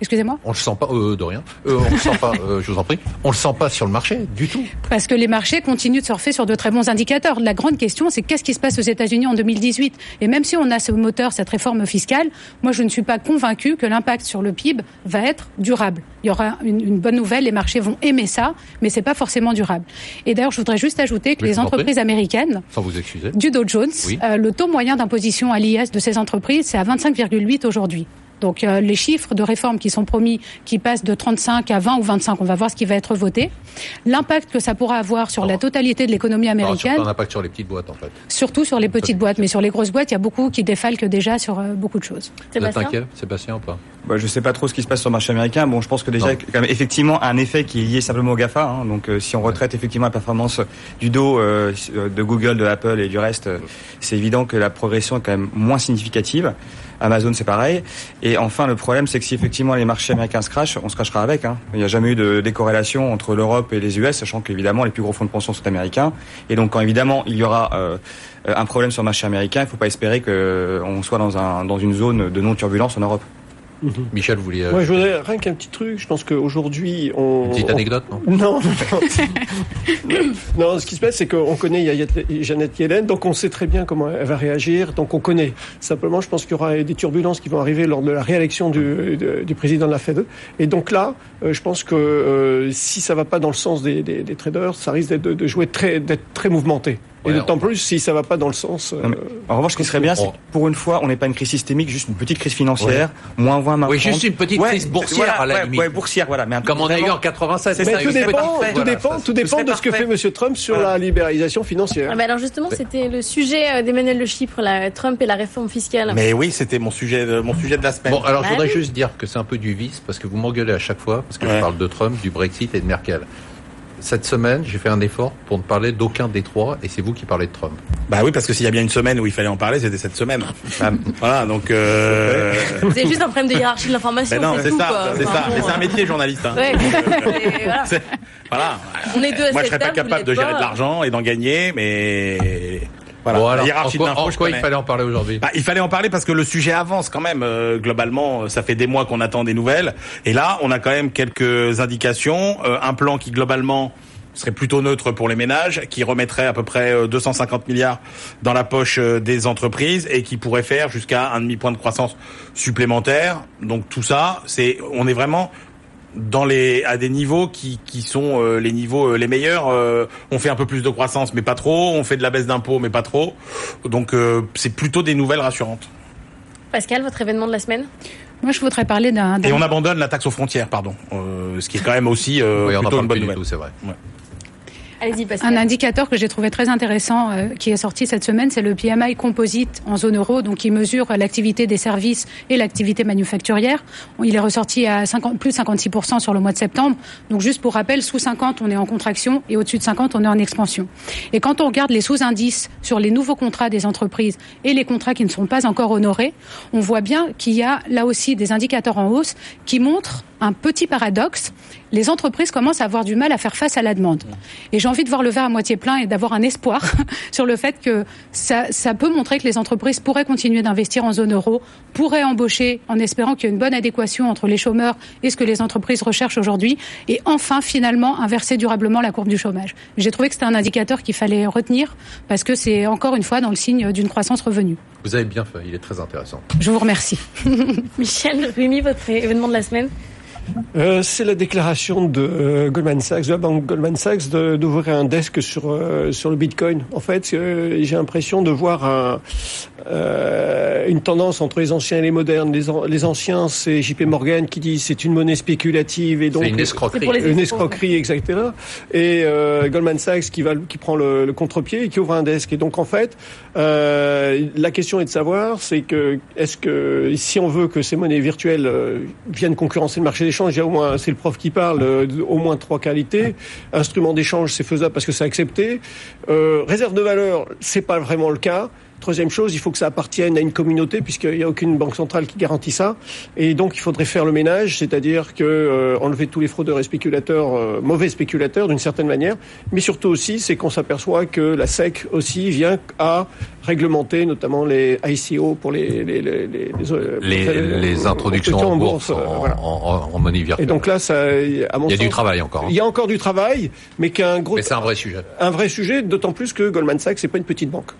Excusez-moi. On le sent pas, euh, de rien. Euh, on le sent pas, *laughs* euh, je vous en prie. On le sent pas sur le marché du tout. Parce que les marchés continuent de surfer sur de très bons indicateurs. La grande question, c'est qu'est-ce qui se passe aux États-Unis en 2018 Et même si on a ce moteur, cette réforme fiscale, moi je ne suis pas convaincu que l'impact sur le PIB va être durable. Il y aura une, une bonne nouvelle, les marchés vont aimer ça, mais c'est pas forcément durable. Et d'ailleurs, je voudrais juste ajouter que Mais les entreprises américaines Sans vous excuser. du Dow Jones, Oui. euh, le taux moyen d'imposition à l'IS de ces entreprises, c'est à 25,8 aujourd'hui. Donc euh, les chiffres de réforme qui sont promis, qui passent de 35 à 20 ou 25, on va voir ce qui va être voté. L'impact que ça pourra avoir sur la totalité de l'économie américaine, surtout un impact sur les petites boîtes en fait. surtout sur les petites boîtes, mais sur les grosses boîtes, il y a beaucoup qui défalquent déjà sur euh, beaucoup de choses. Vous êtes Sébastien Sébastien ou pas? Bah, je sais pas trop ce qui se passe sur le marché américain. Bon, je pense que déjà, Non. quand même effectivement un effet qui est lié simplement au GAFA. hein. Donc, euh, si on retraite effectivement la performance du dos euh, de Google, de Apple et du reste, euh, c'est évident que la progression est quand même moins significative. Amazon, c'est pareil. Et enfin, le problème, c'est que si effectivement les marchés américains se crachent, on se crachera avec. hein. Il n'y a jamais eu de décorrélation entre l'Europe et les US, sachant qu'évidemment, les plus gros fonds de pension sont américains. Et donc, quand évidemment, il y aura euh, un problème sur le marché américain, il ne faut pas espérer qu'on soit dans, un, dans une zone de non-turbulence en Europe. Michel, vous vouliez euh, Moi, je voudrais rien qu'un petit truc. Je pense qu'aujourd'hui, on. une petite on- anecdote, non Non, non. non, *laughs* ce qui se passe, c'est qu'on connaît Janet Yellen, donc on sait très bien comment elle va réagir, donc on connaît. Simplement, je pense qu'il y aura des turbulences qui vont arriver lors de la réélection du, de- du président de la Fed. Et donc là, euh, je pense que euh, si ça va pas dans le sens des, des- des traders, ça risque d'être- de, de jouer très, d'être très mouvementé. Et Ouais, d'autant on- plus si ça va pas dans le sens. euh, mais En revanche, ce qui serait bien, c'est que pour une fois, on n'est pas une crise systémique, juste une petite crise financière, moins 20, moins Oui, 30. juste une petite crise boursière, voilà, à la ouais, limite. Ouais, boursière, voilà. Mais un Comme on a eu en 87. C'est ça Mais a tout dépend, tout voilà, dépend, ça, tout dépend serait de ce que fait Monsieur Trump sur Voilà. la libéralisation financière. Ah, bah alors justement, c'était le sujet euh, d'Emmanuel Le Chypre, là, Trump et la réforme fiscale. Mais oui, c'était mon sujet, de, mon sujet de la semaine. Bon, alors je voudrais oui. juste dire que c'est un peu du vice parce que vous m'engueulez à chaque fois parce que je Ouais. parle de Trump, du Brexit et de Merkel. Cette semaine, j'ai fait un effort pour ne parler d'aucun des trois et c'est vous qui parlez de Trump. Bah oui, parce que s'il y a bien une semaine où il fallait en parler, c'était cette semaine. Ah, voilà, donc. Euh... *laughs* C'est juste un problème de hiérarchie de l'information. Ben non, c'est ça, c'est Enfin, ça. bon, Mais c'est un métier journaliste. Hein. Ouais, *laughs* voilà. Voilà. On est deux à Moi, je cette serais pas capable de gérer pas. de l'argent et d'en gagner, mais voilà. Bon, la alors, hiérarchie en quoi, de l'info, en je quoi il fallait en parler aujourd'hui Bah, il fallait en parler parce que le sujet avance quand même. Euh, globalement, ça fait des mois qu'on attend des nouvelles. Et là, on a quand même quelques indications. Euh, un plan qui, globalement, serait plutôt neutre pour les ménages, qui remettrait à peu près euh, 250 milliards dans la poche euh, des entreprises et qui pourrait faire jusqu'à un demi-point de croissance supplémentaire. Donc tout ça, c'est, on est vraiment dans les à des niveaux qui qui sont euh, les niveaux euh, les meilleurs Euh, on fait un peu plus de croissance mais pas trop on fait de la baisse d'impôts mais pas trop donc euh, c'est plutôt des nouvelles rassurantes Pascal, votre événement de la semaine? Moi, je voudrais parler d'un. et on abandonne la taxe aux frontières pardon euh, ce qui est quand même aussi euh, Oui, plutôt une bonne du nouvelle tout, c'est vrai. Pascal. Un indicateur que j'ai trouvé très intéressant euh, qui est sorti cette semaine, c'est le PMI composite en zone euro, donc qui mesure l'activité des services et l'activité manufacturière. Il est ressorti à 50, plus de 56% sur le mois de septembre. Donc juste pour rappel, sous 50, on est en contraction et au-dessus de 50, on est en expansion. Et quand on regarde les sous-indices sur les nouveaux contrats des entreprises et les contrats qui ne sont pas encore honorés, on voit bien qu'il y a là aussi des indicateurs en hausse qui montrent un petit paradoxe. Les entreprises commencent à avoir du mal à faire face à la demande. Et j'ai envie de voir le verre à moitié plein et d'avoir un espoir *laughs* sur le fait que ça, ça peut montrer que les entreprises pourraient continuer d'investir en zone euro, pourraient embaucher en espérant qu'il y ait une bonne adéquation entre les chômeurs et ce que les entreprises recherchent aujourd'hui, et enfin finalement inverser durablement la courbe du chômage. J'ai trouvé que c'était un indicateur qu'il fallait retenir parce que c'est encore une fois dans le signe d'une croissance revenue. Vous avez bien fait, il est très intéressant. Je vous remercie. *laughs* Michel, Rumi, votre événement de la semaine? Euh, c'est la déclaration de euh, Goldman Sachs, de la banque Goldman Sachs, de- d'ouvrir un desk sur euh, sur le Bitcoin. En fait, euh, j'ai l'impression de voir un, euh, une tendance entre les anciens et les modernes. Les, an- les anciens, c'est JP Morgan qui dit c'est une monnaie spéculative et donc C'est une escroquerie. C'est pour les une escroquerie, etc. Et euh, Goldman Sachs qui va qui prend le, le contre-pied et qui ouvre un desk. Et donc en fait, euh, la question est de savoir, c'est que est-ce que si on veut que ces monnaies virtuelles euh, viennent concurrencer le marché il y a au moins c'est le prof qui parle, euh, au moins trois qualités. Instrument d'échange, c'est faisable parce que c'est accepté. Euh, réserve de valeur, c'est pas vraiment le cas. Troisième chose, il faut que ça appartienne à une communauté puisqu'il n'y a aucune banque centrale qui garantit ça. Et donc il faudrait faire le ménage, c'est-à-dire que euh, enlever tous les fraudeurs et spéculateurs, euh, mauvais spéculateurs d'une certaine manière. Mais surtout aussi, c'est qu'on s'aperçoit que la SEC aussi vient à réglementer notamment les ICO pour les les les les, euh, Les, les introductions en bourse, en, voilà. en- en monnaie Et virtuelle. donc là, ça, à mon il y a du travail encore. hein. Il y a encore du travail, mais qu'un gros, Mais c'est un vrai sujet. un vrai sujet, d'autant plus que Goldman Sachs, c'est pas une petite banque.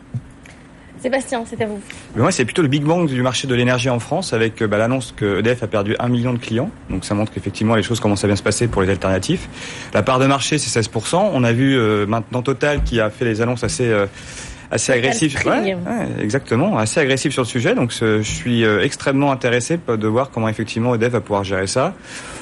Sébastien, c'est à vous. Moi, c'est plutôt le Big Bang du marché de l'énergie en France avec euh, bah, l'annonce que EDF a perdu un million de clients. Donc ça montre qu'effectivement les choses commencent à bien se passer pour les alternatifs. La part de marché, c'est 16%. On a vu euh, maintenant Total qui a fait les annonces assez euh, assez. Premium. ouais, exactement, assez agressives sur le sujet. Donc je suis euh, extrêmement intéressé de voir comment effectivement EDF va pouvoir gérer ça.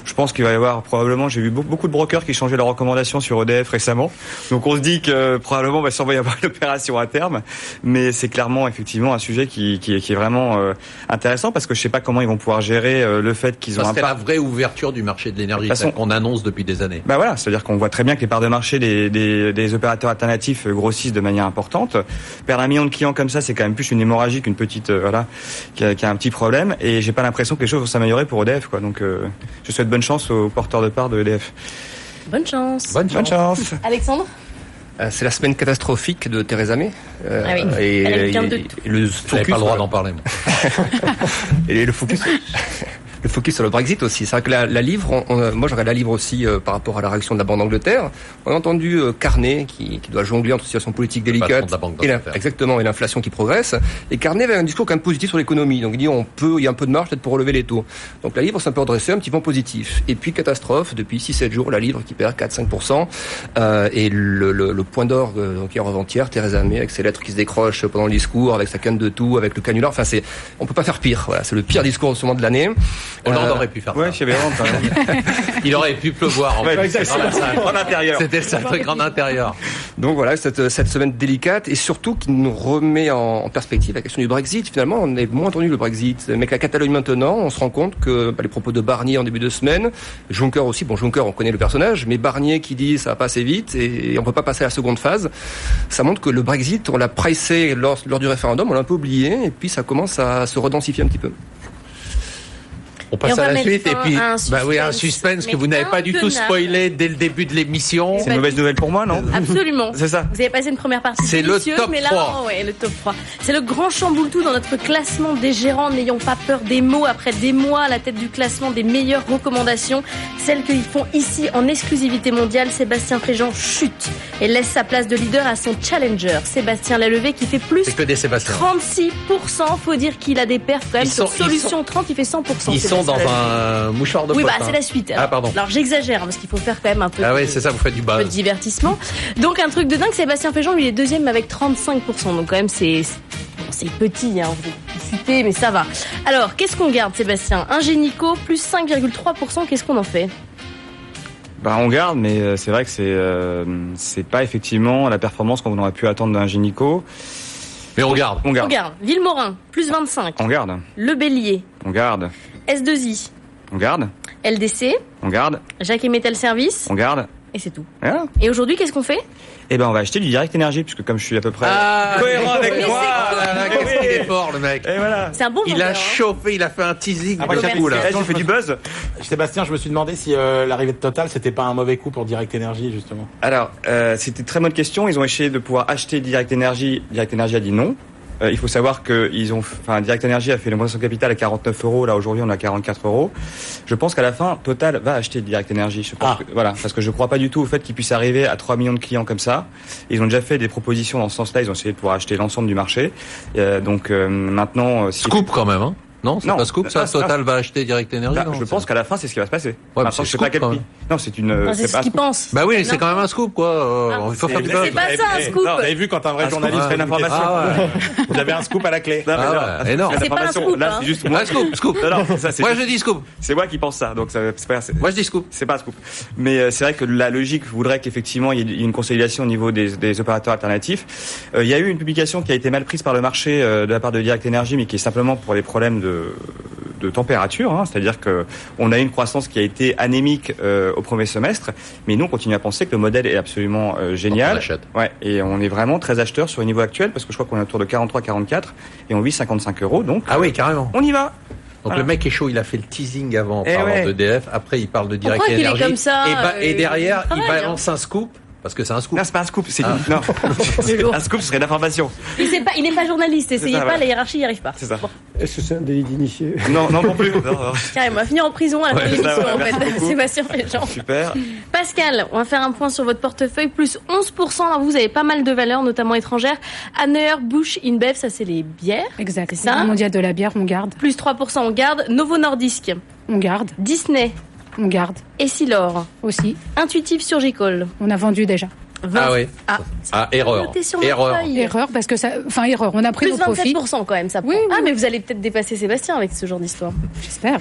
Je pense qu'il va y avoir probablement, j'ai vu beaucoup, de brokers qui changeaient leurs recommandations sur EDF récemment. Donc on se dit que probablement va sûrement *laughs* y avoir l'opération à terme, mais c'est clairement effectivement un sujet qui, qui, est- qui est vraiment euh, intéressant parce que je sais pas comment ils vont pouvoir gérer euh, le fait qu'ils ont serait la vraie ouverture du marché de l'énergie, qu'on annonce depuis des années. Bah voilà, c'est-à-dire qu'on voit très bien que les parts de marché des, des, des opérateurs alternatifs grossissent de manière importante. Perdre un million de clients comme ça, c'est quand même plus une hémorragie qu'une petite euh, voilà qui a, qui a un petit problème. Et j'ai pas l'impression que les choses vont s'améliorer pour EDF quoi. Donc euh, je souhaite bonne chance aux porteurs de parts de EDF. Bonne chance. Bonne Bonne chance. Alexandre Euh, C'est la semaine catastrophique de Theresa May. Euh, Ah oui. et, Elle a eu et- qu'un de et le J'avais focus, pas le droit d'en parler. moi. *laughs* Et le focus, le focus sur le Brexit aussi. C'est vrai que la, la livre, on- on- moi regarde la livre aussi euh, par rapport à la réaction de la Banque d'Angleterre. On a entendu euh, Carnet qui, qui doit jongler entre situation politique patron délicate de la Banque et la- exactement et l'inflation qui progresse. Et Carnet avait un discours quand même positif sur l'économie. Donc il dit on peut, il y a un peu de marge peut-être pour relever les taux. Donc la livre s'est un peu redressée, un petit peu en positif. Et puis catastrophe, depuis 6-7 jours, la livre qui perd 4-5%. Euh, et le, le, le point d'orgue, euh, donc hier avant-hier, Theresa May avec ses lettres qui se décrochent pendant le discours, avec sa canne de tout, avec le canular. Enfin c'est, on peut pas faire pire. Voilà, c'est le pire discours sûrement de l'année. Hollande Euh, aurait pu faire Ouais, ça. quand même. *laughs* Il aurait pu pleuvoir. En Ouais, fait. En intérieur. C'était le seul truc en intérieur. Donc voilà, cette, cette semaine délicate et surtout qui nous remet en, en perspective la question du Brexit. Finalement, on est moins entendu le Brexit. Mais avec la Catalogne maintenant, on se rend compte que bah, les propos de Barnier en début de semaine, Juncker aussi, bon Juncker on connaît le personnage, mais Barnier qui dit ça va pas assez vite et on peut pas passer à la seconde phase, ça montre que le Brexit, on l'a pricé lors, lors du référendum, on l'a un peu oublié et puis ça commence à se redensifier un petit peu. On passe on à la suite et puis bah oui un suspense, que vous n'avez pas du tout spoilé dès le début de l'émission. C'est une mauvaise nouvelle pour moi, non *laughs* Absolument. C'est ça. Vous avez passé une première partie C'est le top mais là, 3. oh ouais, le top 3. C'est le grand chamboule-tout dans notre classement des gérants. N'ayons pas peur des mots. Après des mois à la tête du classement des meilleures recommandations, celles qu'ils font ici en exclusivité mondiale, Sébastien Fréjean chute et laisse sa place de leader à son challenger, Sébastien Lalevé, qui fait plus que des Sébastien. 36%. Faut dire qu'il a des perfs quand même Ils sur sont- ils Solution 30, il fait 100%. Ils sont dans un mouchoir de Oui, bah c'est la suite. Ah pardon. Alors j'exagère parce qu'il faut faire quand même un peu. Ah de- oui, c'est ça, vous faites du un peu de divertissement. Donc un truc de dingue, Sébastien Féjean, lui est deuxième avec 35%. Donc quand même c'est bon, c'est petit, hein, vous cité, mais ça va. Alors qu'est-ce qu'on garde, Sébastien? Un génico plus 5,3%. Qu'est-ce qu'on en fait? Bah on garde, mais euh, c'est vrai que c'est euh, c'est pas effectivement la performance qu'on aurait pu attendre d'un Génico. Mais on garde. On On garde. garde. Villemorin plus 25. On garde. Le Bélier. On garde. S2I. On garde. LDC. On garde. Jacques et Metal Service. On garde. Et c'est tout. Voilà. Et aujourd'hui, qu'est-ce qu'on fait? Eh ben, on va acheter du direct énergie, puisque comme je suis à peu près Ah, cohérent avec moi. Ah là, qu'est-ce qu'il est fort, le mec. Et voilà. C'est un bon Il a hein. chauffé, il a fait un teasing Après, de j'ai fou, là. J'ai fait du buzz? Sébastien, je me suis demandé si euh, l'arrivée de Total, c'était pas un mauvais coup pour Direct Energy, justement. Alors, euh, c'était une très bonne question. Ils ont essayé de pouvoir acheter Direct Energy. Direct Energy a dit non. Euh, il faut savoir que ils ont, enfin, Direct Energy a fait une augmentation de capital à 49 euros. Là, aujourd'hui, on est à 44 euros. Je pense qu'à la fin, Total va acheter Direct Energy. Je pense Ah. que- voilà, parce que je crois pas du tout au fait qu'ils puissent arriver à 3 millions de clients comme ça. Ils ont déjà fait des propositions dans ce sens-là. Ils ont essayé de pouvoir acheter l'ensemble du marché. Euh, donc euh, maintenant, euh, si Scoop quand même, hein Non, c'est pas Scoop, ça. Ah, Total va acheter Direct Energy. Bah, non, je pense qu'à la fin, c'est ce qui va se passer. Ouais, c'est pas même. Non, c'est une. euh, c'est ce pas qu'il scoop. pense. Bah oui, c'est quand même un scoop, quoi. Euh, Ah. Il faut faire du C'est buzz. C'est pas ça, un scoop. Vous avez vu quand un vrai journaliste fait une une information Ah. *laughs* Vous avez un scoop à la clé. Non, mais Ah non, ouais, énorme. C'est pas un information, scoop, Là, hein. c'est juste moi. Scoop, scoop. Moi, je dis scoop. C'est moi qui pense ça, donc c'est pas. Moi, je dis scoop. C'est pas un scoop. Mais euh, c'est vrai que la logique voudrait qu'effectivement il y ait une consolidation au niveau des, opérateurs alternatifs. Euh, il y a eu une publication qui a été mal prise par le marché euh, de la part de Direct Energy, mais qui est simplement pour des problèmes de, de température. hein. C'est-à-dire que on a eu une croissance qui a été anémique euh, au premier semestre, mais nous on continue à penser que le modèle est absolument euh, On génial. l'achète. Ouais, et on est vraiment très acheteur sur le niveau actuel parce que je crois qu'on est autour de 43-44 et on vit 55 euros. Donc Ah oui, carrément. on y va. Donc Voilà. le mec est chaud, il a fait le teasing avant en Eh parlant ouais. d'EDF, après il parle de Direct Pourquoi qu'il est Energy. comme ça, et, bah- euh, et derrière, il balance un scoop, parce que c'est un scoop. Non, c'est pas un scoop, c'est Ah. non. *laughs* *laughs* Un scoop, ce serait l'information. Il sait pas, il n'est pas journaliste, essayez ça, pas, voilà. la hiérarchie, n'y arrive pas. C'est ça. Bon, Est-ce que c'est un délit d'initié? Non, non, non plus. *laughs* Non, non. carrément, on va finir en prison à la fin de l'émission, en merci fait. Sébastien. Super. Pascal, on va faire un point sur votre portefeuille, plus 11%. Alors vous avez pas mal de valeurs, notamment étrangères. Anheuer, Bush, InBev, ça c'est les bières. Exact. C'est ça Le mondial de la bière, on garde. Plus 3%, on garde. Novo Nordisk, On garde. Disney, On garde. Essilor, Aussi. Intuitive Surgical. On a vendu déjà. Ah oui. Ah, Ah, erreur. Erreur. Erreur, parce que ça. Enfin, erreur. On a pris Plus nos profits. 27% quand même, ça prend. Oui, oui, ah, oui. mais vous allez peut-être dépasser Sébastien avec ce genre d'histoire. J'espère.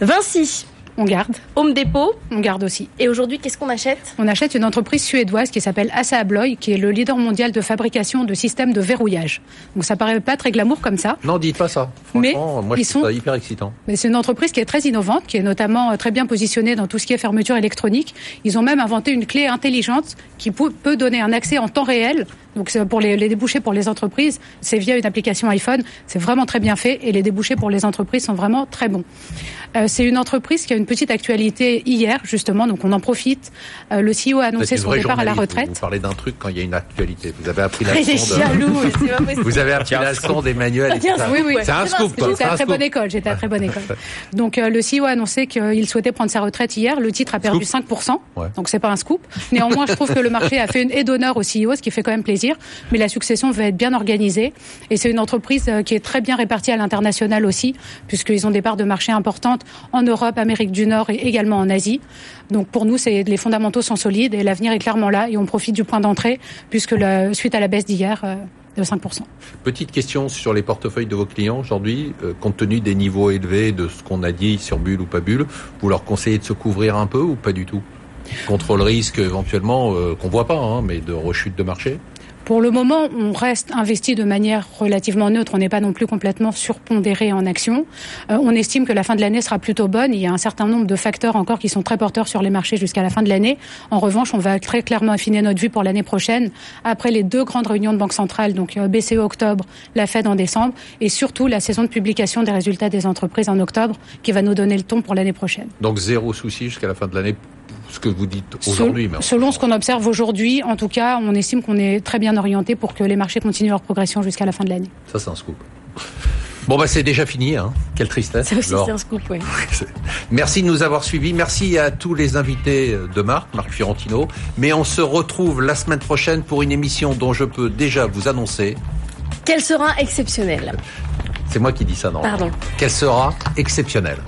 Vinci, On garde. Home Depot. On garde aussi. Et aujourd'hui, qu'est-ce qu'on achète? On achète une entreprise suédoise qui s'appelle Assa Abloy, qui est le leader mondial de fabrication de systèmes de verrouillage. Donc ça paraît pas très glamour comme ça, Non, dites pas ça. Mais moi ils sont- ça hyper excitant. mais c'est une entreprise qui est très innovante, qui est notamment euh, très bien positionnée dans tout ce qui est fermeture électronique. Ils ont même inventé une clé intelligente qui peut donner un accès en temps réel. Donc c'est pour les, les débouchés pour les entreprises, c'est via une application iPhone. C'est vraiment très bien fait et les débouchés pour les entreprises sont vraiment très bons. Euh, c'est une entreprise qui a une petite actualité hier justement, donc on en profite. Euh, le CEO a Vous annoncé son départ à la retraite. Vous parlez d'un truc quand il y a une actualité. Vous avez appris la leçon de... Vous avez appris la leçon d'Emmanuel. ça. oui, oui. C'est un scoop. J'étais C'est à un très scoop. bonne école, j'étais à très bonne école. Donc euh, le CEO a annoncé qu'il souhaitait prendre sa retraite hier. Le titre a perdu 5%, Ouais. donc c'est pas un scoop. Néanmoins, je trouve que le marché a fait une aide d'honneur au CEO, ce qui fait quand même plaisir. Mais la succession va être bien organisée et c'est une entreprise euh, qui est très bien répartie à l'international aussi, puisqu'ils ont des parts de marché importantes en Europe, Amérique du Nord et également en Asie. Donc pour nous, les fondamentaux sont solides et l'avenir est clairement là et on profite du point d'entrée puisque suite à la baisse d'hier euh, de 5%. Petite question sur les portefeuilles de vos clients aujourd'hui, euh, compte tenu des niveaux élevés de ce qu'on a dit sur bulle ou pas bulle, vous leur conseillez de se couvrir un peu ou pas du tout? Contre le risque éventuellement euh, qu'on voit pas, hein, mais de rechute de marché? Pour le moment, on reste investi de manière relativement neutre. On n'est pas non plus complètement surpondéré en actions. Euh, on estime que la fin de l'année sera plutôt bonne. Il y a un certain nombre de facteurs encore qui sont très porteurs sur les marchés jusqu'à la fin de l'année. En revanche, on va très clairement affiner notre vue pour l'année prochaine après les deux grandes réunions de banque centrale, donc euh, BCE octobre, la Fed en décembre, et surtout la saison de publication des résultats des entreprises en octobre, qui va nous donner le ton pour l'année prochaine. Donc zéro souci jusqu'à la fin de l'année, ce que vous dites aujourd'hui. Selon ce qu'on observe aujourd'hui, en tout cas, on estime qu'on est très bien orienté pour que les marchés continuent leur progression jusqu'à la fin de l'année. Ça c'est un scoop. Bon bah c'est déjà fini, hein. Quelle tristesse. Ça aussi, c'est un scoop, oui. *laughs* Merci de nous avoir suivis. Merci à tous les invités de Marc, Marc Fiorentino. Mais on se retrouve la semaine prochaine pour une émission dont je peux déjà vous annoncer. Quel sera exceptionnel C'est moi qui dis ça, non Pardon. Qu'elle sera exceptionnelle.